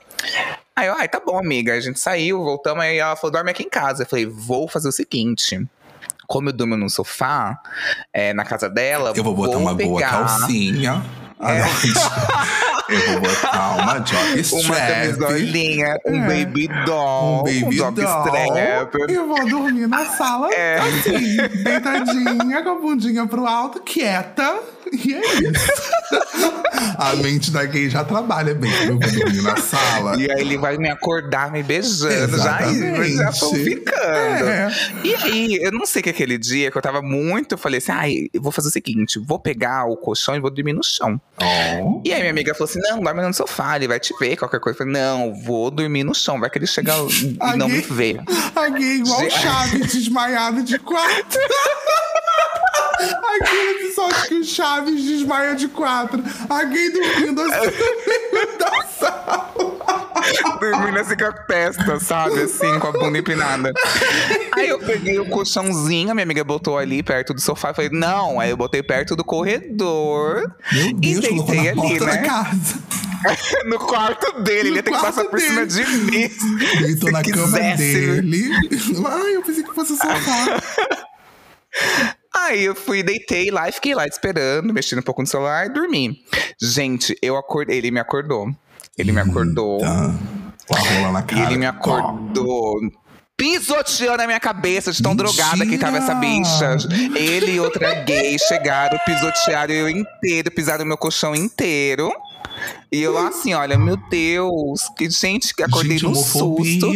Aí eu, ai, tá bom, amiga. A gente saiu, voltamos. Aí ela falou: dorme aqui em casa. Eu falei: vou fazer o seguinte. Como eu durmo no sofá, é, na casa dela, Eu vou botar uma boa pegar calcinha. À É. noite. Eu vou botar uma jock strap. uma camisolinha, um É. baby doll, Um baby dog doll. strap. E eu vou dormir na sala, É. assim, deitadinha, com a bundinha pro alto, quieta. E é isso. a mente da gay já trabalha bem. Eu vou dormir na sala. E aí ele vai me acordar me beijando, já, Exatamente. já tô ficando. É. E aí, eu não sei que aquele dia que eu tava muito, eu falei assim, ai, eu vou fazer o seguinte, vou pegar o colchão e vou dormir no chão. Oh. E aí minha amiga falou assim, não, dorme no sofá, ele vai te ver, qualquer coisa. Falei, não, vou dormir no chão, vai que ele chega e não me vê. A gay igual Ge- Chaves desmaiado de quatro. Aquele episódio que o Chaves desmaia de quatro. A gay dormindo assim no meio da sala. Dormindo assim com a testa, sabe? Assim, com a bunda empinada. Aí eu peguei o colchãozinho, a minha amiga botou ali perto do sofá. Eu falei, não. Aí eu botei perto do corredor. Meu e Deus, colocou deitei ali, né? casa. no quarto dele. Ele No ia ter que passar quarto por cima dele. de mim. Deitou na cama quisesse. dele. Ai, eu pensei que fosse o sofá. Aí eu fui, deitei lá e fiquei lá esperando, mexendo um pouco no celular e dormi. Gente, eu acordei, ele me acordou. Ele me acordou. Com a rola na E ele me acordou. Pisoteando a minha cabeça de tão Mentira! drogada que tava essa bicha. Ele e outra gay chegaram, pisotearam eu inteiro, pisaram no meu colchão inteiro. E eu assim, olha, meu Deus, que gente, que acordei Gente, no susto.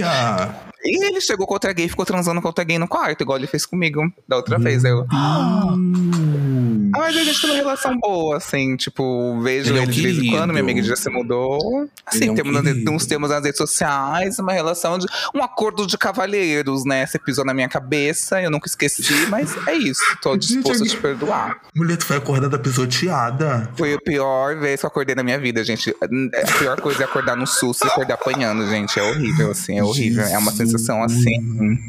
E ele chegou com outra gay, ficou transando com outra gay no quarto, igual ele fez comigo da outra vez. Eu, Hum. ah, mas a gente tem uma relação boa, assim, tipo, vejo Ele ele, é um de vez em quando, minha amiga já se mudou. Assim, é um temos nas- querido. uns termos nas redes sociais, uma relação de. um acordo de cavalheiros, né? Você pisou na minha cabeça, eu nunca esqueci, mas é isso. Tô disposto a é- te perdoar. Mulher, tu foi acordada pisoteada. Foi a pior vez que eu acordei na minha vida, gente. A pior coisa é acordar no susto e acordar apanhando, gente. É horrível, assim, é horrível. É uma Jesus. Sensação assim.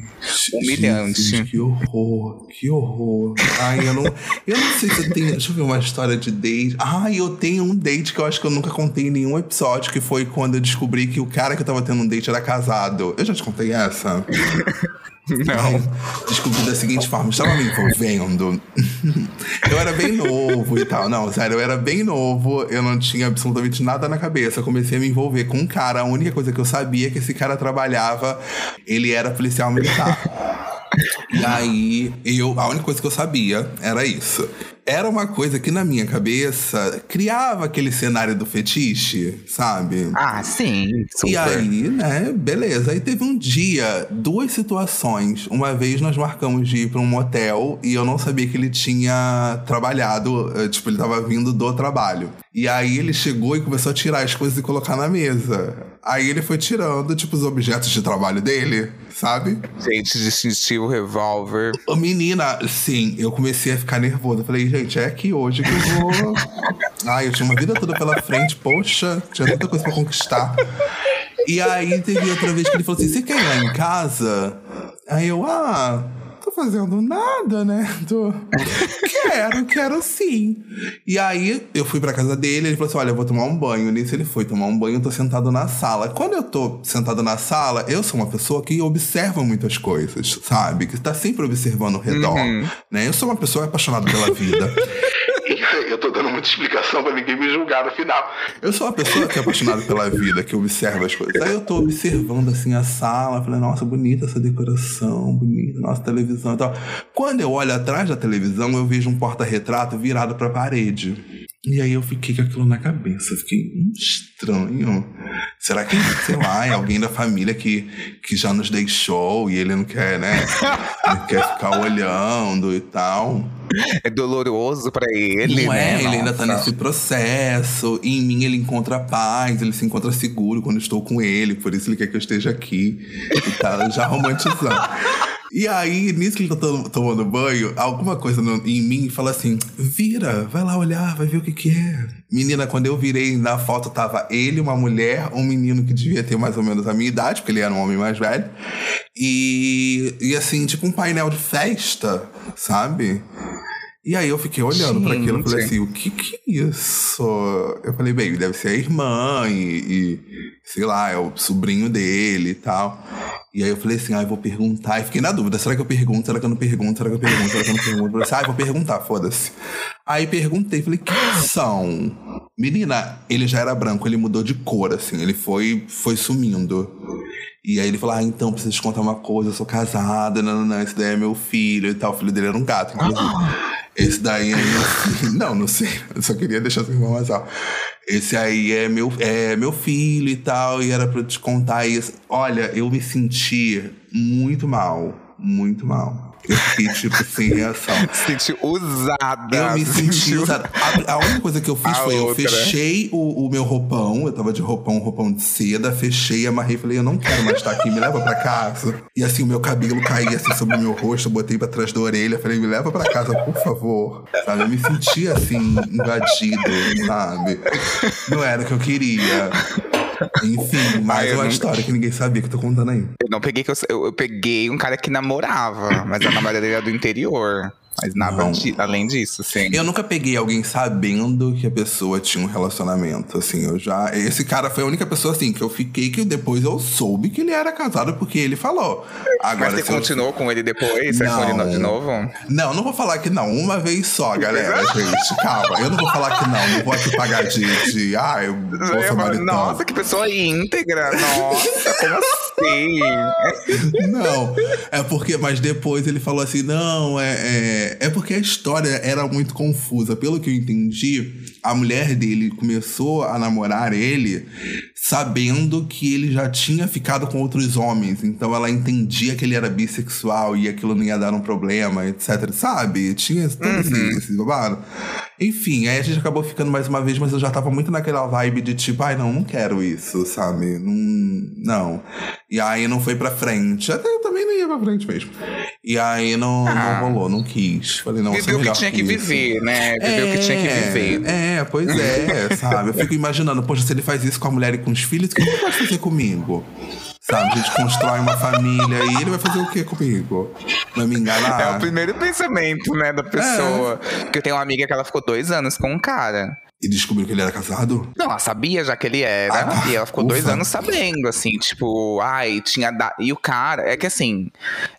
Humilhante. Jesus, que horror, que horror. Ai, eu não, eu não sei se eu tenho. Deixa eu ver uma história de date. Ai, eu tenho um date que eu acho que eu nunca contei em nenhum episódio, que foi quando eu descobri que o cara que eu tava tendo um date era casado. Eu já te contei essa? Não. Descobri da seguinte forma, estava me envolvendo. eu era bem novo e tal. Não, sério, eu era bem novo, eu não tinha absolutamente nada na cabeça. Eu comecei a me envolver com um cara. A única coisa que eu sabia é que esse cara trabalhava, ele era policial militar. E aí, eu, a única coisa que eu sabia era isso. Era uma coisa que na minha cabeça criava aquele cenário do fetiche, sabe? Ah, sim. Super. E aí, né, beleza. Aí teve um dia, duas situações. Uma vez nós marcamos de ir pra um motel e eu não sabia que ele tinha trabalhado, eh, tipo, ele tava vindo do trabalho. E aí ele chegou e começou a tirar as coisas e colocar na mesa. Aí ele foi tirando, tipo, os objetos de trabalho dele, sabe? Gente, distintivo revólver. Menina, sim, eu comecei a ficar nervoso. Eu falei, gente, é aqui hoje que eu vou. Ai, eu tinha uma vida toda pela frente, poxa, tinha tanta coisa pra conquistar. E aí teve outra vez que ele falou assim: você quer ir lá em casa? Aí eu, ah, fazendo nada, né? Tô... quero, quero sim. E aí eu fui pra casa dele, ele falou assim: olha, eu vou tomar um banho. Nisso ele foi tomar um banho, eu tô sentado na sala. Quando eu tô sentado na sala, eu sou uma pessoa que observa muitas coisas, sabe? Que tá sempre observando o redor. Né? Eu sou uma pessoa apaixonada pela vida. Eu tô dando muita explicação pra ninguém me julgar no final. Eu sou uma pessoa que é apaixonada pela vida, que observa as coisas. Aí eu tô observando assim a sala, falei, nossa, bonita essa decoração, bonita, nossa televisão e tal. Quando eu olho atrás da televisão, eu vejo um porta-retrato virado pra parede. E aí eu fiquei com aquilo na cabeça. Fiquei hum, estranho. Será que, sei lá, é alguém da família que, que já nos deixou e ele não quer, né? Ele quer ficar olhando e tal. É doloroso pra ele, Não né? é, ele ainda tá nesse processo. E em mim ele encontra paz, ele se encontra seguro quando estou com ele. Por isso ele quer que eu esteja aqui. E tá já romantizando. E aí, nisso que ele tá to- tomando banho, alguma coisa no- em mim fala assim: vira, vai lá olhar, vai ver o que que é. Menina, quando eu virei na foto, tava ele, uma mulher, um menino que devia ter mais ou menos a minha idade, porque ele era um homem mais velho. E, e assim, tipo um painel de festa, sabe? E aí eu fiquei olhando pra aquilo e falei assim, o que que é isso? Eu falei, bem, deve ser a irmã e, e, sei lá, é o sobrinho dele e tal. E aí eu falei assim, ah, eu vou perguntar. E fiquei na dúvida, será que eu pergunto? Será que eu não pergunto? Será que eu pergunto? Será que eu não pergunto? Eu falei assim, ah, eu vou perguntar, foda-se. Aí perguntei, falei, quem são? Menina, ele já era branco, ele mudou de cor, assim, ele foi, foi sumindo. E aí ele falou, ah, então, preciso te contar uma coisa, eu sou casada, não, não, não, esse daí é meu filho e tal. O filho dele era um gato, inclusive. Esse daí é meu. Não, não sei. Eu só queria deixar essa informação. Esse aí é meu, é meu filho e tal, e era pra eu te contar isso. Olha, eu me senti muito mal. Muito mal. Eu fiquei, tipo, sem reação. Se sentiu usada. Eu me se senti usada. A, a única coisa que eu fiz A foi eu outra. fechei o, o meu roupão. Eu tava de roupão, roupão de seda. Fechei, amarrei. Falei, eu não quero mais estar aqui. Me leva pra casa. E assim, o meu cabelo caía assim sobre o meu rosto. Eu botei pra trás da orelha. Falei, me leva pra casa, por favor. Sabe? Eu me senti assim, invadido, sabe? Não era o que eu queria. Enfim, mais uma não- história que ninguém sabia que eu tô contando aí. Eu não peguei que eu, eu, eu peguei um cara que namorava, mas a namorada dele era do interior. Mas nada Não. além disso, assim. Eu nunca peguei alguém sabendo que a pessoa tinha um relacionamento, assim, eu já... Esse cara foi a única pessoa, assim, que eu fiquei que depois eu soube que ele era casado porque ele falou. Agora, Mas você eu- continuou com ele depois? Você Não. continuou de novo? Não, não vou falar que não, uma vez só, galera, gente, calma. Eu não vou falar que não, não vou aqui pagar de... de ah, eu samaritano. Nossa, que pessoa íntegra. Nossa, como assim? Não, é porque, mas depois ele falou assim: não, é, é, é porque a história era muito confusa. Pelo que eu entendi, a mulher dele começou a namorar ele sabendo que ele já tinha ficado com outros homens. Então ela entendia que ele era bissexual e aquilo não ia dar um problema, etc. Sabe? Tinha todo uhum. esse, esse babado. Enfim, aí a gente acabou ficando mais uma vez, mas eu já tava muito naquela vibe de tipo, ai, não, não quero isso, sabe? Não. não. E aí não foi pra frente. Até eu também não ia pra frente mesmo. E aí não, ah. não rolou, não quis. Falei, não, Viveu o que tinha que, que viver, né? Viveu o é, que tinha que viver. É, pois é, sabe? Eu fico imaginando, poxa, se ele faz isso com a mulher e com os filhos, o que ele pode fazer comigo? Sabe, a gente constrói uma família e ele vai fazer o que comigo? Vai me enganar? É o primeiro pensamento, né, da pessoa. É. Porque eu tenho uma amiga que ela ficou dois anos com um cara. E descobriu que ele era casado? Não, ela sabia já que ele era. Ah, e ela ficou ufa. dois anos sabendo, assim, tipo, ai, tinha. Da... E o cara, é que assim.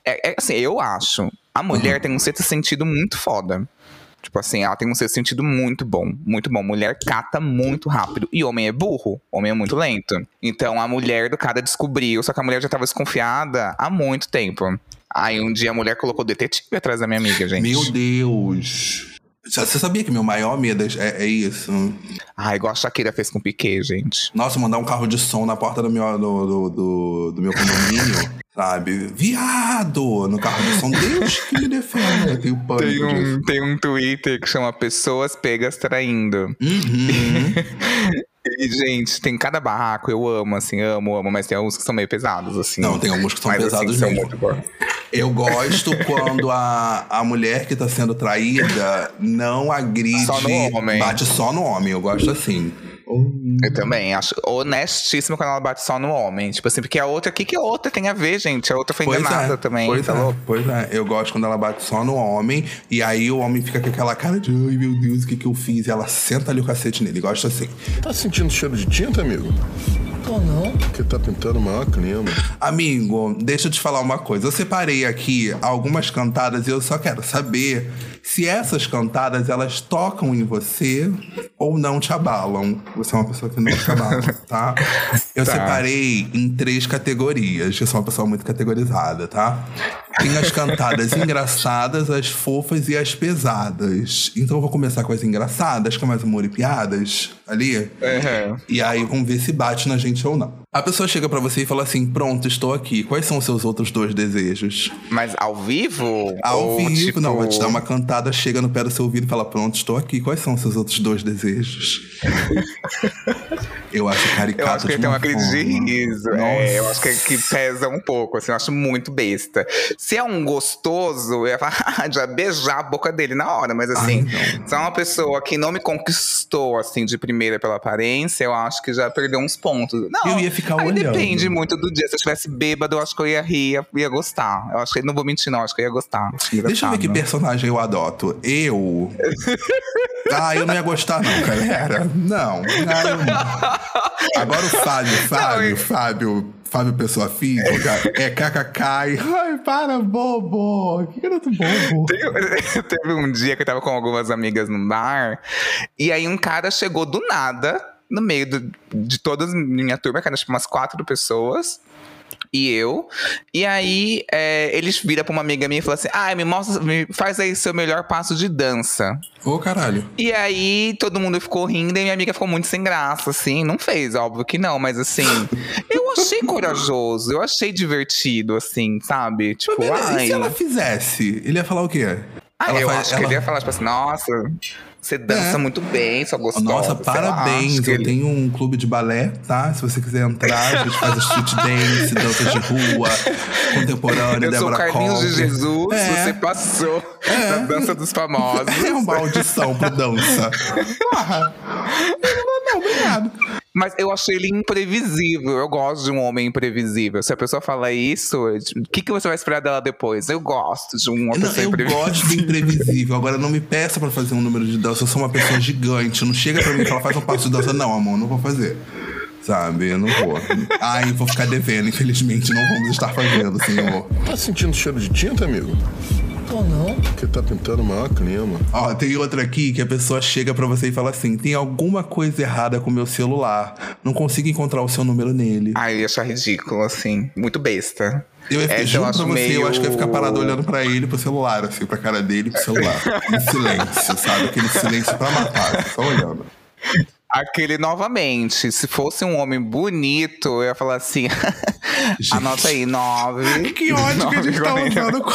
É, é assim, eu acho. A mulher uhum. tem um sexto sentido muito foda. Tipo assim, ela tem um sexto sentido muito bom, muito bom. Mulher cata muito rápido. E homem é burro, homem é muito lento. Então a mulher do cara descobriu, só que a mulher já tava desconfiada há muito tempo. Aí um dia a mulher colocou detetive atrás da minha amiga, gente. Meu Deus! Você sabia que meu maior medo é, é isso? Ah, igual a Shakira fez com o Piquet, gente. Nossa, mandar um carro de som na porta do meu, do, do, do, do meu condomínio, sabe? Viado! No carro de som, Deus que me defenda. Tenho pânico tem um, tem um Twitter que chama Pessoas Pegas Traindo. Uhum. E, gente, tem cada barraco, eu amo, assim, amo, amo, mas tem alguns que são meio pesados, assim. Não, tem alguns que são mas, assim, pesados assim, mesmo. São eu gosto quando a, a mulher que tá sendo traída não agride. Só no homem. Bate só no homem, eu gosto assim. Eu também acho honestíssimo quando ela bate só no homem. Tipo assim, porque a outra, o que, que a outra tem a ver, gente? A outra foi pois enganada é, também. Pois tá é, louco? pois é. Eu gosto quando ela bate só no homem. E aí o homem fica com aquela cara de ai meu Deus, o que, que eu fiz? E ela senta ali o cacete nele. Gosta assim. Tá sentindo cheiro de tinta, amigo? Tô não. Porque tá pintando o maior clima. Amigo, deixa eu te falar uma coisa. Eu separei aqui algumas cantadas e eu só quero saber se essas cantadas elas tocam em você ou não te abalam. Você é uma pessoa que não te abala, tá? Eu tá. separei em três categorias. Eu sou uma pessoa muito categorizada, tá? Tem as cantadas engraçadas, as fofas e as pesadas. Então eu vou começar com as engraçadas, com mais humor e piadas ali. Uhum. E aí vamos ver se bate na gente ou não. A pessoa chega para você e fala assim: Pronto, estou aqui. Quais são os seus outros dois desejos? Mas ao vivo? Ao ou, vivo, tipo... não. Vai te dar uma cantada, chega no pé do seu ouvido e fala: Pronto, estou aqui. Quais são os seus outros dois desejos? eu acho caricato. Eu acho que tem uma crise de riso. É, eu acho que, que, pesa um pouco, assim. Eu acho muito besta. Se é um gostoso, eu ia falar, já beijar a boca dele na hora. Mas assim, Ai, se é uma pessoa que não me conquistou, assim, de primeira pela aparência, eu acho que já perdeu uns pontos. Não, eu ia ficar ficar Aí olhando. depende muito do dia. Se eu estivesse bêbado, eu acho que eu ia rir, ia, ia gostar. Eu acho que não vou mentir, não. Acho que eu ia gostar. Deixa eu ver que personagem eu adoto. Eu. ah, eu não ia gostar, não, galera. Não. não. Agora o Fábio, Fábio, não, Fábio. Fábio Pessoa Física, é kkk. Ai, para, bobo. Que garoto bobo. Teve, teve um dia que eu tava com algumas amigas no bar, e aí um cara chegou do nada no meio do, de toda a minha turma, que eram tipo umas quatro pessoas e eu. E aí é, eles viram pra uma amiga minha e falaram assim: Ah, me mostra, me faz aí seu melhor passo de dança. Ô, oh, caralho. E aí todo mundo ficou rindo e minha amiga ficou muito sem graça, assim. Não fez, óbvio que não, mas assim, eu achei corajoso, eu achei divertido, assim, sabe? Tipo, ai. E se ela fizesse? Ele ia falar o quê? Ah, eu faz, acho ela... que ele ia falar, tipo assim, nossa, você dança é. muito bem, só gostosa. Nossa, parabéns. Lá, eu ele... tenho um clube de balé, tá? Se você quiser entrar, a gente faz street dance, dança de rua, contemporânea, eu Débora sou Carlinhos de Jesus, é. você passou é. na dança dos famosos. É uma audição pro dança. Porra. Não, obrigado. Mas eu achei ele imprevisível. Eu gosto de um homem imprevisível. Se a pessoa fala isso, o que, que você vai esperar dela depois? Eu gosto de uma pessoa eu imprevisível. Eu gosto de imprevisível. Agora, não me peça pra fazer um número de dança. Eu sou uma pessoa gigante. Não chega pra mim e fala, faz um passo de dança. Não, amor, não vou fazer. Sabe? Eu não vou. Ai, vou ficar devendo. Infelizmente, não vamos estar fazendo, senhor. Tá sentindo cheiro de tinta, amigo? Tô não. Porque tá pintando o maior clima. Ó, tem outra aqui que a pessoa chega para você e fala assim: tem alguma coisa errada com o meu celular. Não consigo encontrar o seu número nele. Ai, eu ia achar ridículo, assim. Muito besta. Eu ia ficar, Essa juro pra você, meio... eu acho que eu ia ficar parado olhando pra ele, pro celular, assim, pra cara dele, pro celular. em silêncio, sabe? Aquele silêncio pra matar, só olhando. Aquele novamente, se fosse um homem bonito, eu ia falar assim. anota aí, nove. Que ódio que a gente tá usando.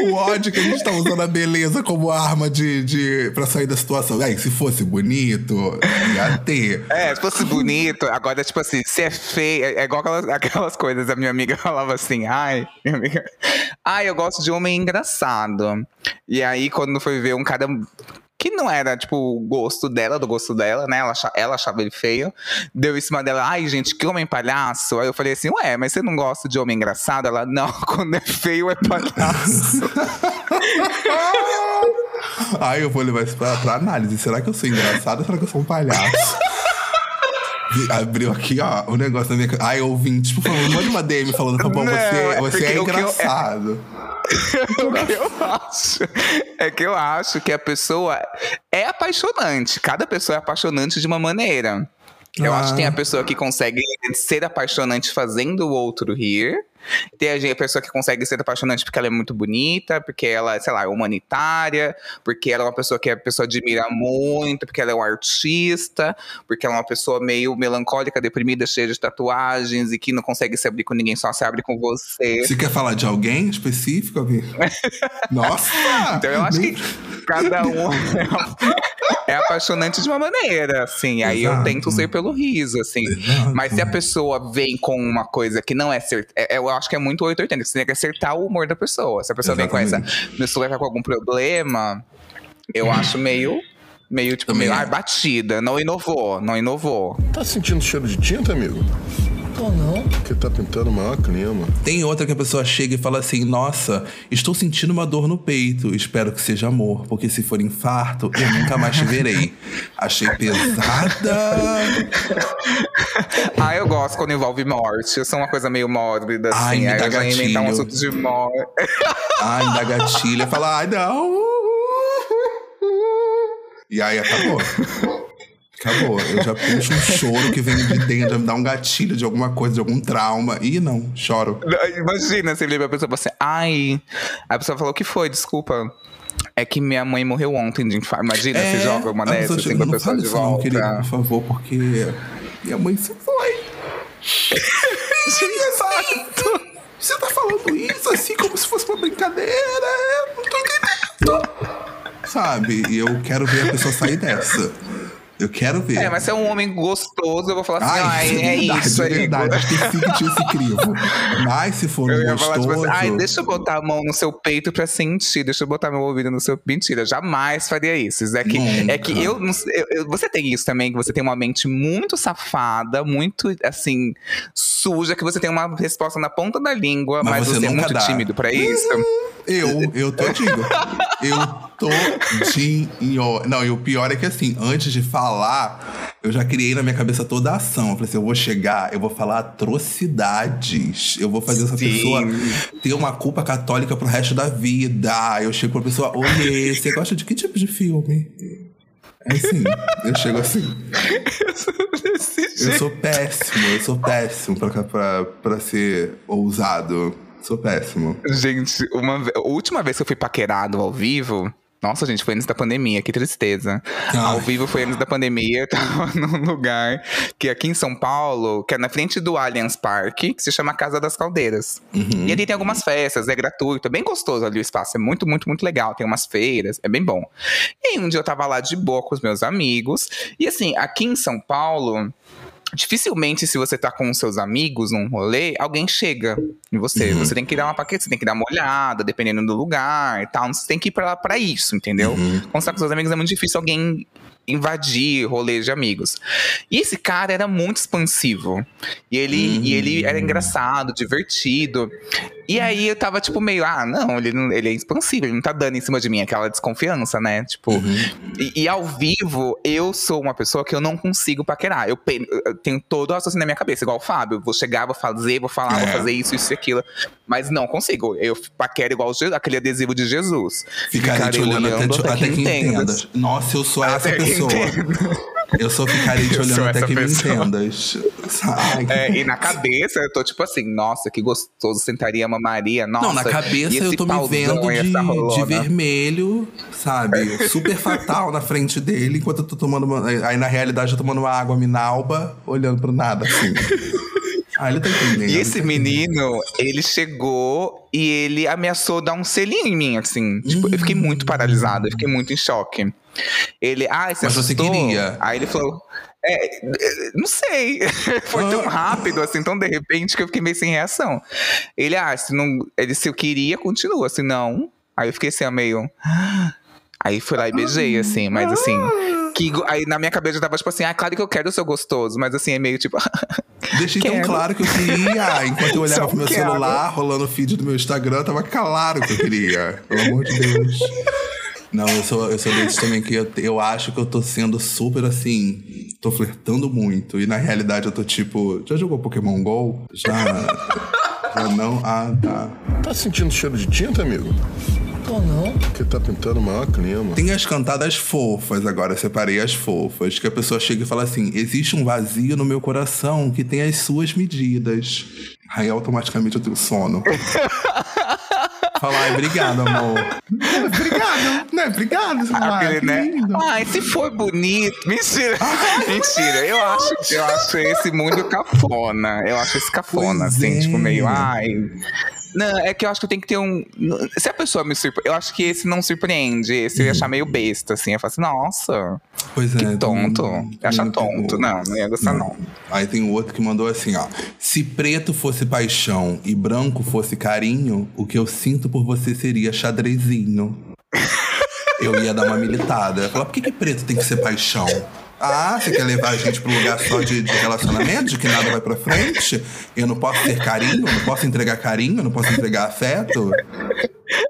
O ódio que a gente tá usando a beleza como arma de, de, pra sair da situação. Aí, se fosse bonito, ia ter. É, se fosse bonito, agora, tipo assim, se é feio, é igual aquelas, aquelas coisas. A minha amiga falava assim, ai, minha amiga, ai, eu gosto de homem engraçado. E aí, quando foi ver um cara que não era, tipo, o gosto dela, do gosto dela, né? Ela, achava, ela achava ele feio. Deu em cima dela, ai, gente, que homem palhaço. Aí eu falei assim, ué, mas você não gosta de homem engraçado? Ela, não, quando é feio é palhaço. Aí eu vou levar isso pra, pra análise. Será que eu sou engraçado ou será que eu sou um palhaço? Abriu aqui, ó, o negócio na minha. Ai, ouvinte, por favor, manda uma DM falando, tá bom, você, é você é que eu- engraçado. o que eu acho é que eu acho que a pessoa é apaixonante. Cada pessoa é apaixonante de uma maneira. Eu Ah. acho que tem a pessoa que consegue ser apaixonante fazendo o outro rir. Tem a gente- a pessoa que consegue ser apaixonante porque ela é muito bonita, porque ela, sei lá, é humanitária, porque ela é uma pessoa que a pessoa admira muito, porque ela é um artista, porque ela é uma pessoa meio melancólica, deprimida, cheia de tatuagens e que não consegue se abrir com ninguém, só se abre com você. Você quer falar de alguém específico, Alvin? Nossa! Então eu acho que cada um é apaixonante de uma maneira, assim. Aí eu Exato. tento ser pelo riso, assim. Exato. Mas se a pessoa vem com uma coisa que não é certa, eu acho que é muito 880. Você tem que acertar o humor da pessoa. Se a pessoa vem com essa pessoa tá com algum problema, eu acho meio. Meio, tipo, Também meio é. ah, batida. Não inovou, não inovou. Tá sentindo cheiro de tinta, amigo? Tô não. Porque tá pintando o maior clima. Tem outra que a pessoa chega e fala assim: Nossa, estou sentindo uma dor no peito. Espero que seja amor, porque se for infarto, eu nunca mais te verei. Achei pesada. Ah, eu gosto quando envolve morte. Eu sou uma coisa meio mórbida, Ai, assim. me Aí dá eu já ia inventar um gatilho. assunto de morte. Ai, da gatilha. Fala, ai, não. E aí acabou. Acabou. Eu já puxo um choro que vem de dentro, já me dá um gatilho de alguma coisa, de algum trauma. Ih, não, choro. Imagina, você liga pra pessoa e fala assim, ai. A pessoa falou, o que foi? Desculpa. É que minha mãe morreu ontem de infarto. Imagina, você joga uma É, a dessa pessoa assim pra não pessoa de não, volta. querido, por favor, porque minha mãe se foi. Exato. Você tá falando isso assim como se fosse uma brincadeira? Eu não tô entendendo. Sabe? E eu quero ver a pessoa sair dessa. Eu quero ver. É, mas se é um homem gostoso, eu vou falar assim, ai, é isso aí. verdade. Acho que tem que sentir esse crivo. Mas se for um Eu ia gostoso... falar, tipo assim, ai, deixa eu botar a mão no seu peito pra sentir, deixa eu botar meu ouvido no seu. Mentira, jamais faria isso. Isso é que, Nunca. é que eu, eu- Você tem isso também, que você tem uma mente muito safada, muito, assim, suja, que você tem uma resposta na ponta da língua, Mas mas, você você, é muito dá. tímido pra isso. Eu, eu todinho. Eu todinho. Não, e o pior é que assim, antes de falar, eu já criei na minha cabeça toda a ação. Eu falei assim, eu vou chegar, eu vou falar atrocidades. Eu vou fazer essa Sim. pessoa ter uma culpa católica pro resto da vida. Eu chego pra pessoa, oi, você gosta de que tipo de filme? É assim, eu chego assim. Eu jeito. sou péssimo, eu sou péssimo pra, pra, pra ser ousado. Sou péssimo. Gente, uma, a última vez que eu fui paquerado ao vivo. Nossa, gente, foi antes da pandemia, que tristeza. Ai. Ao vivo foi antes da pandemia, eu tava num lugar que aqui em São Paulo, que é na frente do Allianz Parque, que se chama Casa das Caldeiras. E ali tem algumas festas, é gratuito, é bem gostoso ali o espaço, é muito, muito, muito legal. Tem umas feiras, é bem bom. E um dia eu tava lá de boa com os meus amigos, e assim, aqui em São Paulo. Dificilmente, se você tá com seus amigos num rolê, alguém chega em você. Você tem que dar uma paquete, você tem que dar uma olhada, dependendo do lugar e tal. Você tem que ir pra, pra isso, entendeu? Quando você tá com seus amigos, é muito difícil alguém invadir rolês de amigos. E esse cara era muito expansivo. E ele, e ele era engraçado, divertido. E aí eu tava, tipo, meio, ah, não, ele, não- ele é expansivo, ele não tá dando em cima de mim, aquela desconfiança, né? Tipo, e, e ao vivo, eu sou uma pessoa que eu não consigo paquerar. Eu, eu tenho todo o raciocínio na minha cabeça, igual o Fábio. Vou chegar, vou fazer, vou falar, vou É. fazer isso, isso e aquilo. Mas não consigo. Eu paquero igual aquele adesivo de Jesus. Ficarei te Ficarei olhando até, olhando até, até que que. Nossa, eu sou essa Até que pessoa. Eu só ficaria te olhando até que me pessoa. entendas. Ai, que É, e na cabeça eu tô tipo assim, nossa, que gostoso, sentaria mamaria, nossa. Não, na cabeça eu tô me vendo de, de vermelho, sabe? Super fatal na frente dele, enquanto eu tô tomando uma. Aí na realidade eu tô tomando uma água minalba, olhando pro nada, assim. Ah, ele tá entendendo. E esse tá menino, ele chegou e ele ameaçou dar um selinho em mim, assim. Tipo, eu fiquei muito paralisada, eu fiquei muito em choque. Ele, ah, você Mas você queria? Aí ele falou. É, é, não sei. Foi tão Ah. rápido, assim, tão de repente, que eu fiquei meio sem reação. Ele, ah, se, não, ele, se eu queria, continua. Se não. Aí eu fiquei assim, meio. Aí fui lá e beijei, assim, mas assim. Que, go- aí na minha cabeça eu tava tipo assim, ah, claro que eu quero ser gostoso, mas assim, é meio tipo. Deixei tão Quero. claro que eu queria. Enquanto eu olhava Só pro meu quero. celular, rolando o feed do meu Instagram, tava claro que eu queria. Pelo amor de Deus. Não, eu sou, eu sou desse também que eu, eu acho que eu tô sendo super assim. Tô flertando muito. E na realidade eu tô tipo. Já jogou Pokémon GO? Já. já não? Ah, tá. Tá sentindo cheiro de tinta, amigo? Tô não. Porque tá pintando o maior clima. Tem as cantadas fofas agora, separei as fofas. Que a pessoa chega e fala assim: existe um vazio no meu coração que tem as suas medidas. Aí automaticamente eu tenho sono. Fala, ai, obrigado, amor. obrigado, né? Obrigado, Aquele, né? Ai, se for bonito. Mentira. Mentira. Eu acho, eu acho esse muito cafona. Eu acho esse cafona, Pois assim, é. tipo, meio. Ai. Não, é que eu acho que tenho que ter um. Se a pessoa me surpreende. Eu acho que esse não surpreende. Esse eu ia achar meio besta, assim. Eu falo assim, nossa, Pois é. que tonto. também- Eu achar também tonto. Não, não ia gostar, não. Aí tem o outro que mandou assim, ó. Se preto fosse paixão e branco fosse carinho, o que eu sinto por você seria xadrezinho. eu ia dar uma militada. Eu ia falar, por que, que preto tem que ser paixão? Ah, você quer levar a gente pro lugar só de, de relacionamento, de que nada vai pra frente? Eu não posso ter carinho, eu não posso entregar carinho, eu não posso entregar afeto?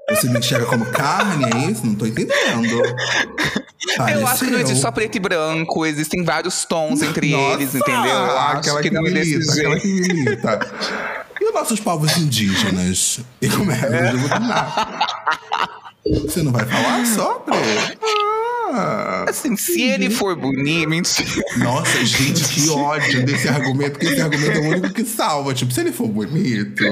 Você me enxerga como carne, é isso? Não tô entendendo. Eu acho que não Pareceu. existe só preto e branco, existem vários tons entre Nossa, eles, entendeu? Eu acho aquela que não é desse milita, aquela jeito. que milita. E os nossos povos indígenas? E como é? Você não vai falar sobre? Ah. Assim, se ele for bonito, mentira. Nossa, gente, que ódio desse argumento, porque esse argumento é o único que salva. Tipo, se ele for bonito.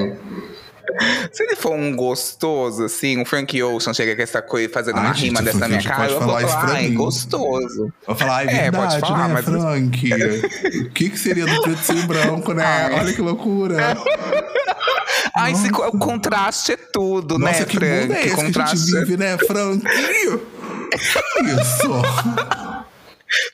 Se ele for um gostoso, assim, um Frank Ocean chega com essa coisa, fazendo Ai, uma gente, rima dessa minha cara, eu vou falar ai, gostoso. Vou falar, ah, é É, pode verdade, falar, né, mas- Frank? O que, que seria do preto sem branco, né? Ai. Olha que loucura. Ai, esse, o contraste é tudo, Nossa, né, que Frank? mundo é esse que a gente contraste. é vive, né, Franquinho? Isso.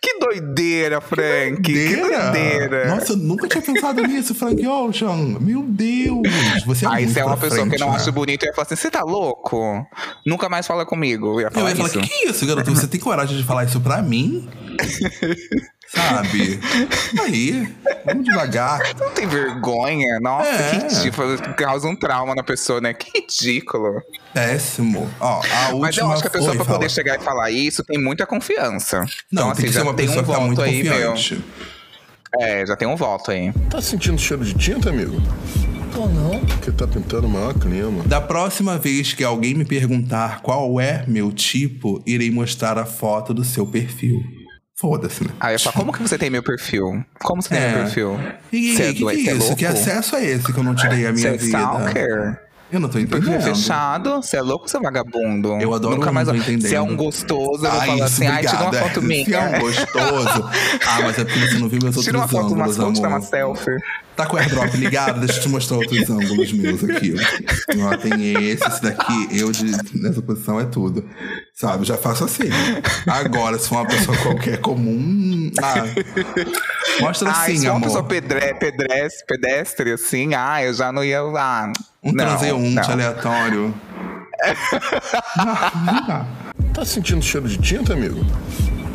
Que doideira, Frank. Que Doideira. doideira. Nossa, eu nunca tinha pensado nisso, Frank Ocean. Meu Deus. Você é Aí se é uma pessoa frente, que eu não né? acho bonito, eu ia falar assim: você tá louco? Nunca mais fala comigo. Eu ia Eu falar ia falar, que que é isso, garoto? Você tem coragem de falar isso pra mim? Sabe? Aí, vamos devagar. Não tem vergonha? Nossa, É. que ridículo. Causa um trauma na pessoa, né? Que ridículo. Péssimo. Ó, a última Mas eu acho que a pessoa, foi, pra fala. poder chegar e falar isso, tem muita confiança. Não, então, tem assim, que ser já uma tem pessoa um que tá voto muito aí, meu. confiante. É, já tem um voto aí. Tá sentindo cheiro de tinta, amigo? Tô não. Porque tá pintando o maior clima. Da próxima vez que alguém me perguntar qual é meu tipo, irei mostrar a foto do seu perfil. Foda-se, né? Aí eu falo, como que você tem meu perfil? Como você tem É. meu perfil? E Você aí, é que, que é você é isso? Que acesso é esse que eu não te dei a Você minha é vida? stalker? Eu não tô Perfil entendendo. fechado? Você é louco, você é vagabundo? Eu adoro Nunca mais não tô entendendo. Se é um gostoso, eu vou Ai, falar isso, assim, ai, tira uma obrigada. foto minha. Se é um gostoso. ah, mas é porque você não viu meus outros Tira uma foto, uma ângulos, foto, tirar uma amor. selfie. Tá com o airdrop ligado? Deixa eu te mostrar outros ângulos meus aqui. Ó, tem esse, esse daqui. Eu de, nessa posição é tudo. Sabe? Já faço assim. Agora, se for uma pessoa qualquer comum. Ah, mostra Ah, assim, se for uma amor. pessoa pedre, pedestre, pedestre, assim, ah, eu já não ia. Ah, Um não, transeunte não. aleatório. não, não dá. Tá sentindo cheiro de tinta, amigo?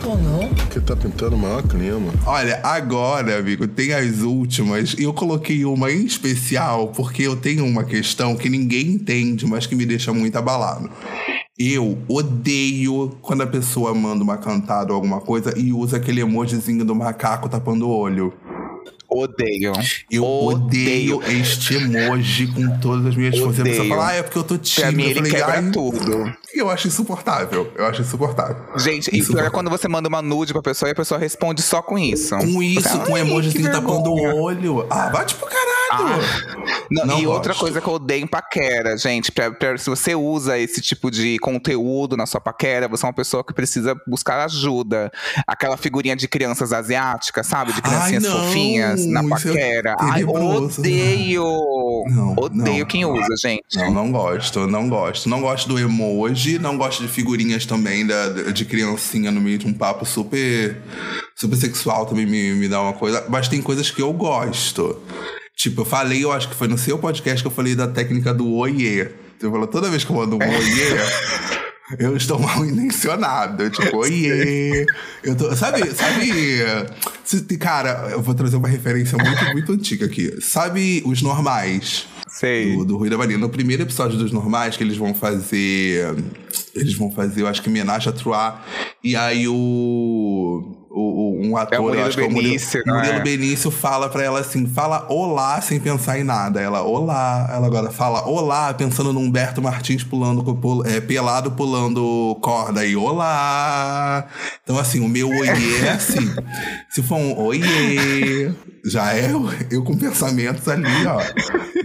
Tô não. Porque tá pintando o maior clima. Olha, agora, amigo, tem as últimas. E eu coloquei uma em especial porque eu tenho uma questão que ninguém entende, mas que me deixa muito abalado. Eu odeio quando a pessoa manda uma cantada ou alguma coisa e usa aquele emojizinho do macaco tapando o olho. Odeio. Eu odeio, Odeio. este emoji com todas as minhas forças. A pessoa fala, ah, é porque eu tô tímido. Pra mim, ele falei, quebra tudo. Eu acho insuportável. Eu acho insuportável. Gente, e Isso é quando você manda uma nude pra pessoa e a pessoa responde só com isso. Com isso, Ai, com que emojizinho tapando vergonha. o olho. Ah, bate pro caralho. Não, Não e outra gosto. coisa que eu odeio em paquera, gente. pra- pra- se você usa esse tipo de conteúdo na sua paquera, você é uma pessoa que precisa buscar ajuda. Aquela figurinha de crianças asiáticas, sabe? De criancinhas Ai, fofinhas na é paquera. Ai, tenebroso, odeio! Não, odeio não. quem usa, gente. Não, não gosto, não gosto. Não gosto do emoji, não gosto de figurinhas também da, de criancinha no meio de um papo super, super sexual também me, me dá uma coisa. Mas tem coisas que eu gosto. Tipo, eu falei, eu acho que foi no seu podcast que eu falei da técnica do oiê. Eu falo, toda vez que eu mando um oiê, eu estou mal intencionado. Eu, Tipo, oiê. Eu tô, sabe, sabe. Cara, eu vou trazer uma referência muito, muito antiga aqui. Sabe os normais? Sei. do, do Rui da Bahia. No primeiro episódio dos Normais, que eles vão fazer. Eles vão fazer, eu acho que homenagem a Troar. E aí o. o- o- um ator, eu Murilo acho que é o Murilo, Benício, não Murilo é? Benício fala pra ela assim: fala olá sem pensar em nada. Ela, olá. Ela agora fala olá, pensando no Humberto Martins pulando, com- pul- é, pelado pulando corda. E olá. Então, assim, o meu oiê é assim. Se for um oiê, já é eu, eu com pensamentos ali, ó,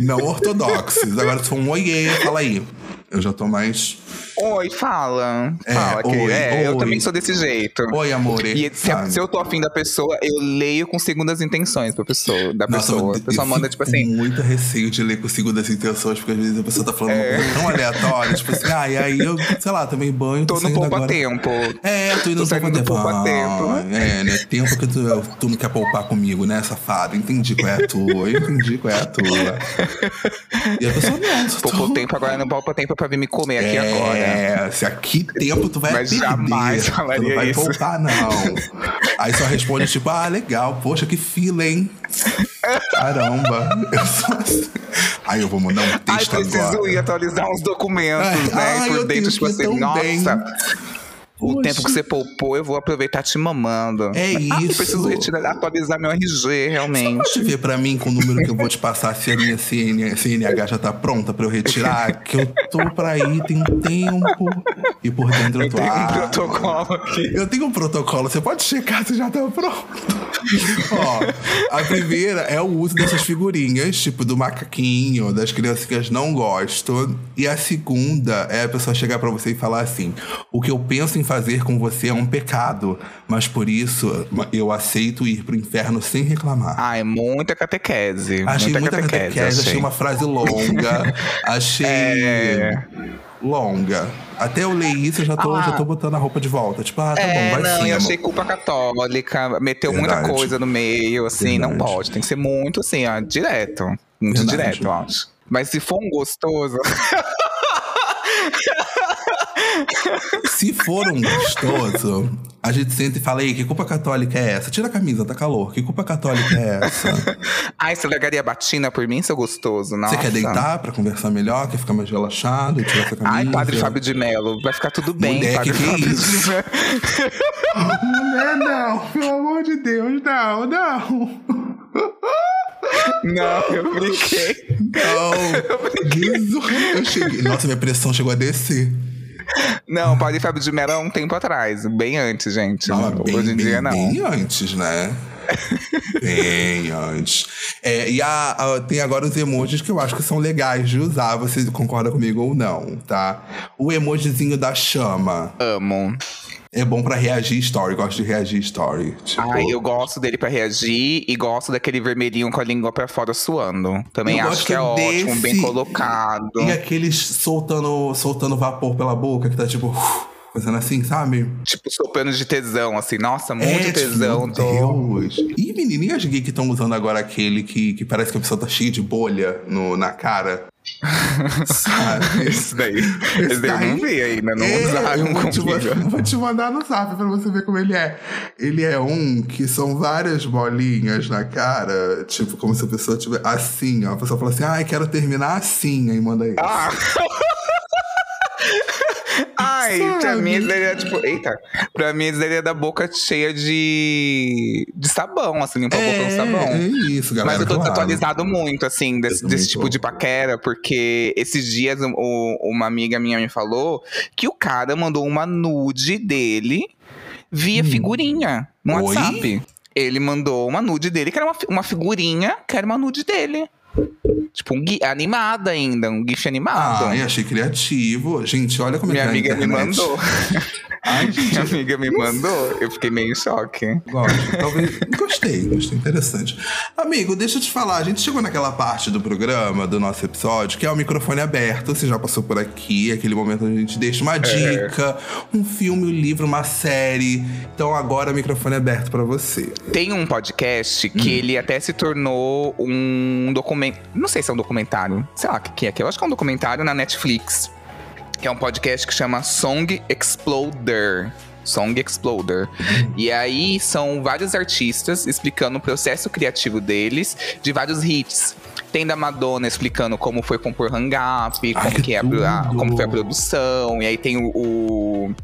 não ortodoxos. Agora, se for um oiê, fala aí. Eu já tô mais. Oi, fala. É, Fala, oi. É, eu oi. também sou desse jeito. Oi, amor. E se, se eu tô afim da pessoa, eu leio com segundas intenções pra pessoa, da pessoa. A pessoa manda, tipo assim, muito receio de ler com segundas intenções, porque às vezes a pessoa tá falando uma coisa tão aleatória, tipo assim, ah, e aí eu, sei lá, também banho. tô no saindo poupa agora. tempo. É, tô indo Tô no saindo do poupa poupa tempo. Ah, É, né? Tempo que tu, tu não quer poupar comigo, né, safado? Entendi qual é a tua, eu entendi qual é a tua. E a pessoa, não, só tô- Poupa tempo agora não poupa tempo pra vir me comer aqui agora. É, se aqui tempo tu vai Mas perder. jamais tu falaria não vai isso. poupar, não. Aí só responde tipo, ah, legal, poxa, que fila, hein? Caramba. Eu. Aí eu vou mandar um Ai, texto preciso agora. ir atualizar uns documentos, Ai, né? ai, por dentro, tipo assim, ir também. O tempo que você poupou, eu vou aproveitar te mamando. É Ah, eu isso. preciso retirar, atualizar meu RG, Você realmente. pode ver pra mim com o número que eu vou te passar se a minha CN, CNH já tá pronta pra eu retirar? Que eu tô pra ir, tem um tempo. E por dentro eu Eu tô. tenho um ah, protocolo aqui. Eu tenho um protocolo, você pode checar se já tá pronto. Ó, a primeira é o uso dessas figurinhas, tipo do macaquinho, das criancinhas não gosto. E a segunda é a pessoa chegar pra você e falar assim: o que eu penso em fazer com você é um pecado, mas por isso eu aceito ir pro inferno sem reclamar. Ai, muita catequese. Achei muita catequese. catequese, achei uma frase longa, achei É. longa. Até eu ler isso, eu já tô, Ah. já tô botando a roupa de volta. Tipo, ah, tá É, bom, vai não, sim, eu achei culpa católica, meteu muita Verdade. coisa no meio, assim, não Verdade. pode. Tem que ser muito, assim, ó, direto. Muito Verdade. direto, eu acho. Mas se for um gostoso. Se for um gostoso, a gente senta e fala, aí, que culpa católica é essa? Tira a camisa, tá calor. Que culpa católica é essa? Ai, você largaria batina por mim, seu gostoso? Nossa. Você quer deitar pra conversar melhor? Quer ficar mais relaxado? Tirar essa camisa? Ai, Padre Fábio de Mello, vai ficar tudo bem, Mulher, Padre que que é Fábio isso? de. Mulher, não. Pelo amor de Deus, não, não. Não, eu brinquei. Não. Eu cheguei. Nossa, minha pressão chegou a descer. Não, Padre Fábio de Mello há um tempo atrás, bem antes, gente. Não, bem, Hoje em bem, dia, não. bem antes, né? bem antes. É, e a, a- tem agora os emojis que eu acho que são legais de usar, você concorda comigo ou não, tá? O emojizinho da chama Amo. É bom pra reagir story, gosto de reagir story. Tipo, Ai, eu gosto dele pra reagir e gosto daquele vermelhinho com a língua pra fora suando. Também Eu acho que é ótimo, bem desse- colocado. E aqueles soltando, soltando vapor pela boca, que tá tipo, fazendo assim, sabe? Tipo, soprando de tesão, assim. Nossa, muito É, tipo, tesão. meu tô... Deus. E menininhas gays que estão usando agora aquele que, que parece que a pessoa tá cheia de bolha no, na cara. Sabe? Esse daí. Esse daí eu não vi ainda, não É, usaram vou te, vou te mandar no zap pra você ver como ele é. Ele é um que são várias bolinhas na cara, tipo, como se a pessoa tivesse assim, ó. A pessoa fala assim, ai, quero terminar assim, aí manda isso. Ah! Ai, Ai, pra Sabe? mim isso daria, tipo, eita. Pra mim isso daria da boca cheia de. de sabão, assim, limpar a boca com sabão. é isso, galera. Mas eu tô claro. atualizado muito, assim, desse, desse tipo tô. de paquera, porque esses dias o- uma amiga minha me falou que o cara mandou uma nude dele via figurinha no Oi? WhatsApp. Ele mandou uma nude dele, que era uma, uma figurinha, que era uma nude dele. Tipo, um gui- animada ainda, um gif animado. Ai, achei criativo. Gente, olha como Minha é que amiga é a me internet. mandou. Minha amiga me mandou. Eu fiquei meio em choque. Gosto. Talvez. Gostei, gostei. Interessante. Amigo, deixa eu te falar. A gente chegou naquela parte do programa, do nosso episódio, que é o microfone aberto. Você já passou por aqui, aquele momento onde a gente deixa É. uma dica, um filme, um livro, uma série. Então agora o microfone é aberto pra você. Tem um podcast que ele até se tornou um documento. Não sei se é um documentário. Sei lá o que que é. que Eu acho que é um documentário na Netflix. Que é um podcast que chama Song Exploder. Song Exploder. E aí são vários artistas explicando o processo criativo deles de vários hits. Tem da Madonna explicando como foi compor Hang Up, como, que que é a, como foi a produção. E aí tem o, o,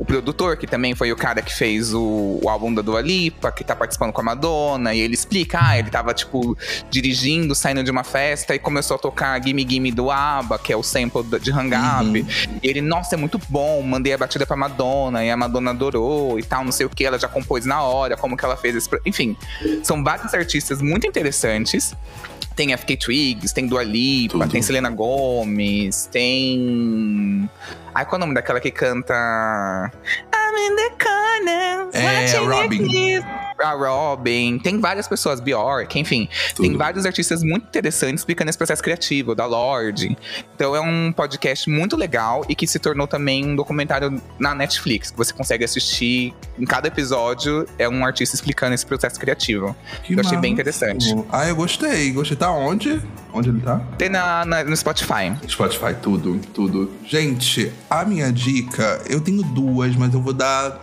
o produtor, que também foi o cara que fez o, o álbum da Dua Lipa, que tá participando com a Madonna. E ele explica, ah, ele tava, tipo, dirigindo, saindo de uma festa e começou a tocar Gimme Gimme do ABBA, que é o sample de Hang Up. E ele, nossa, é muito bom, mandei a batida pra Madonna, e a Madonna adorou e tal, não sei o que, ela já compôs na hora, como que ela fez esse... Enfim, são vários artistas muito interessantes. Tem FK Twigs, tem Dua Lipa, Tudo. tem Selena Gomez, tem... Ai, qual é o nome daquela que canta... I'm in the corner, É, Robin. A Robin, tem várias pessoas, Bjork, enfim. Tem Tudo. vários artistas muito interessantes explicando esse processo criativo, da Lorde. Então é um podcast muito legal e que se tornou também um documentário na Netflix, que você consegue assistir. Em cada episódio é um artista explicando esse processo criativo. Que Eu achei bem massa. interessante. Ah, eu gostei. Gostei. Tá onde? Onde ele tá? Tem na, na- no Spotify. Spotify, tudo, tudo. Gente, a minha dica, eu tenho duas, mas eu vou dar.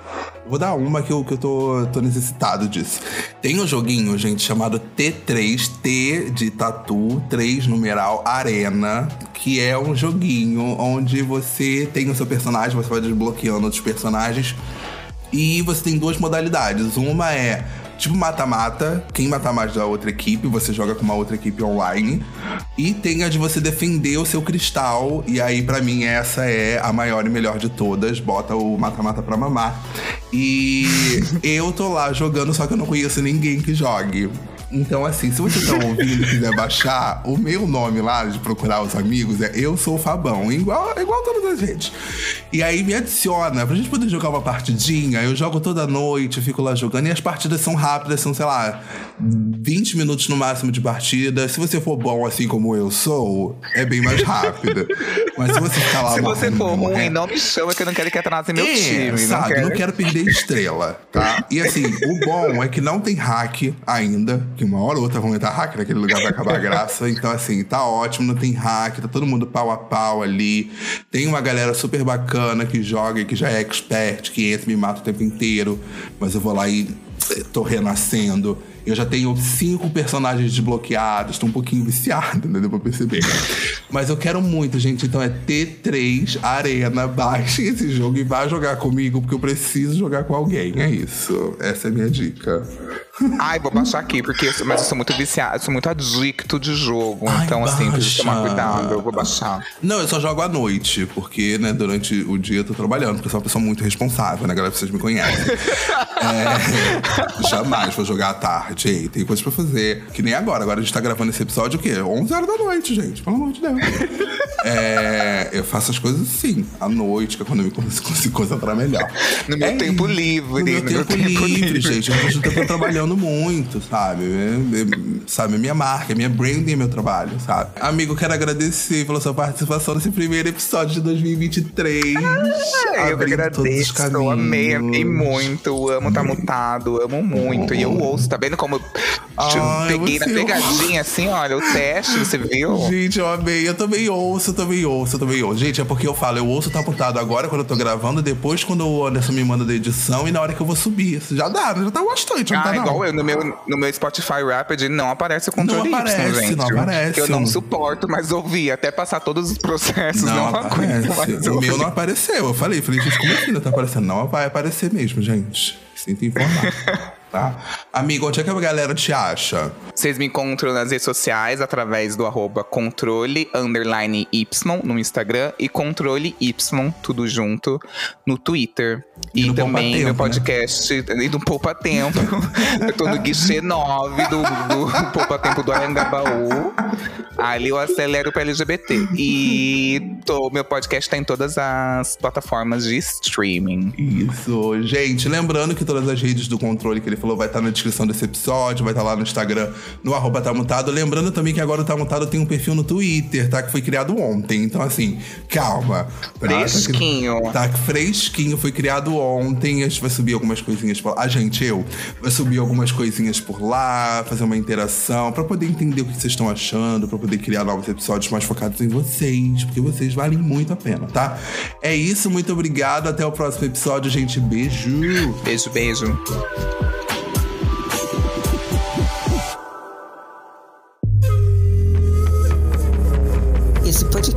Vou dar uma que eu, que eu tô, tô necessitado disso. Tem um joguinho, gente, chamado T3, T de Tatu, 3 numeral Arena, que é um joguinho onde você tem o seu personagem, você vai desbloqueando outros personagens. E você tem duas modalidades. Uma é tipo mata-mata, quem matar mais da outra equipe, você joga com uma outra equipe online. E tem a de você defender o seu cristal. E aí, pra mim, essa é a maior e melhor de todas. Bota o mata-mata pra mamar. E eu tô lá jogando, só que eu não conheço ninguém que jogue. Então, assim, se você tá ouvindo e quiser baixar, o meu nome lá de procurar os amigos é Eu Sou o Fabão, igual, igual todas as redes. E aí me adiciona pra gente poder jogar uma partidinha. Eu jogo toda noite, fico lá jogando. E as partidas são rápidas, são, sei lá, 20 minutos no máximo de partida. Se você for bom assim como eu sou, é bem mais rápida. Mas se você ficar lá Se você for ruim, morrendo, não me chama que eu não quero que atrase meu é, time. sabe? não Não quero. quero perder estrela, tá? E assim, o bom é que não tem hack ainda, que uma hora ou outra vão entrar hack naquele lugar vai acabar a graça. Então, assim, tá ótimo, não tem hack, tá todo mundo pau a pau ali. Tem uma galera super bacana que joga e que já é expert, que entra e me mata o tempo inteiro. Mas eu vou lá e eh, tô renascendo. Eu já tenho cinco personagens desbloqueados, tô um pouquinho viciado, né? Deu pra perceber. Mas eu quero muito, gente. Então é T3 Arena. Baixem esse jogo e vá jogar comigo, porque eu preciso jogar com alguém. É isso. Essa é a minha dica. Ai, vou baixar aqui, porque eu sou, mas eu sou muito viciado, sou muito adicto de jogo. Ai, então, assim, preciso tomar baixa. cuidado. Eu vou baixar. Não, eu só jogo à noite, porque, né, durante o dia eu tô trabalhando, porque eu sou uma pessoa muito responsável, né, galera? Vocês me conhecem. É, jamais vou jogar à tarde. Ei, tem coisas pra fazer. Que nem agora. Agora a gente tá gravando esse episódio o quê? 11 horas da noite, gente. Pelo amor de Deus. É, eu faço as coisas assim, à noite, que é quando eu me consigo, concentrar melhor. No meu É tempo livre, No meu no meu tempo, tempo livre, livre. gente. Eu tô tempo trabalhando muito, sabe? É, é, sabe, minha marca, minha branding é meu trabalho, sabe? Amigo, quero agradecer pela sua participação nesse primeiro episódio de 2023. Ai, eu agradeço, eu amei, amei muito, amo tá mutado, amo muito. E eu ouço, tá vendo como eu Ai, peguei na pegadinha assim, olha, o teste, você viu? Gente, eu amei. Eu também ouço, eu também ouço, eu também ouço. Gente, é porque eu falo, eu ouço tá mutado agora quando eu tô gravando, depois quando o Anderson me manda da edição e na hora que eu vou subir. Isso Já dá, já tá bastante, não Ah, tá não? igual eu, no meu, no meu Spotify Rapid não aparece o controle Não Y, aparece, gente. não aparece. Eu não suporto mais ouvir, até passar todos os processos. Não, Não aguento aparece. O meu não apareceu. Eu falei, falei, gente, como assim não tá aparecendo? Não vai aparecer mesmo, gente. Sinto informar. Tá? Amigo, onde é que a galera te acha? Vocês me encontram nas redes sociais através do arroba controle underline Y no Instagram e controle Y, tudo junto, no Twitter. E E, também Tempo, meu né? podcast e do Poupa Tempo. eu tô no guichê 9 do, do Poupa Tempo do Ayangabaú. Ali eu acelero pra LGBT. E tô, meu podcast tá em todas as plataformas de streaming. Isso, gente. Lembrando que todas as redes do controle que ele falou vai estar na descrição desse episódio, vai estar lá no Instagram, no arroba tá mutado. Lembrando também que agora o Tá Mutado tem um perfil no Twitter, tá? Que foi criado ontem. Então, assim, calma. tá? Fresquinho. Tá, fresquinho, foi criado ontem. A gente vai subir algumas coisinhas por lá. A gente, eu, vai subir algumas coisinhas por lá, fazer uma interação, pra poder entender o que vocês estão achando, pra poder criar novos episódios mais focados em vocês, porque vocês valem muito a pena, tá? É isso, muito obrigado. Até o próximo episódio, gente. Beijo. Beijo, beijo.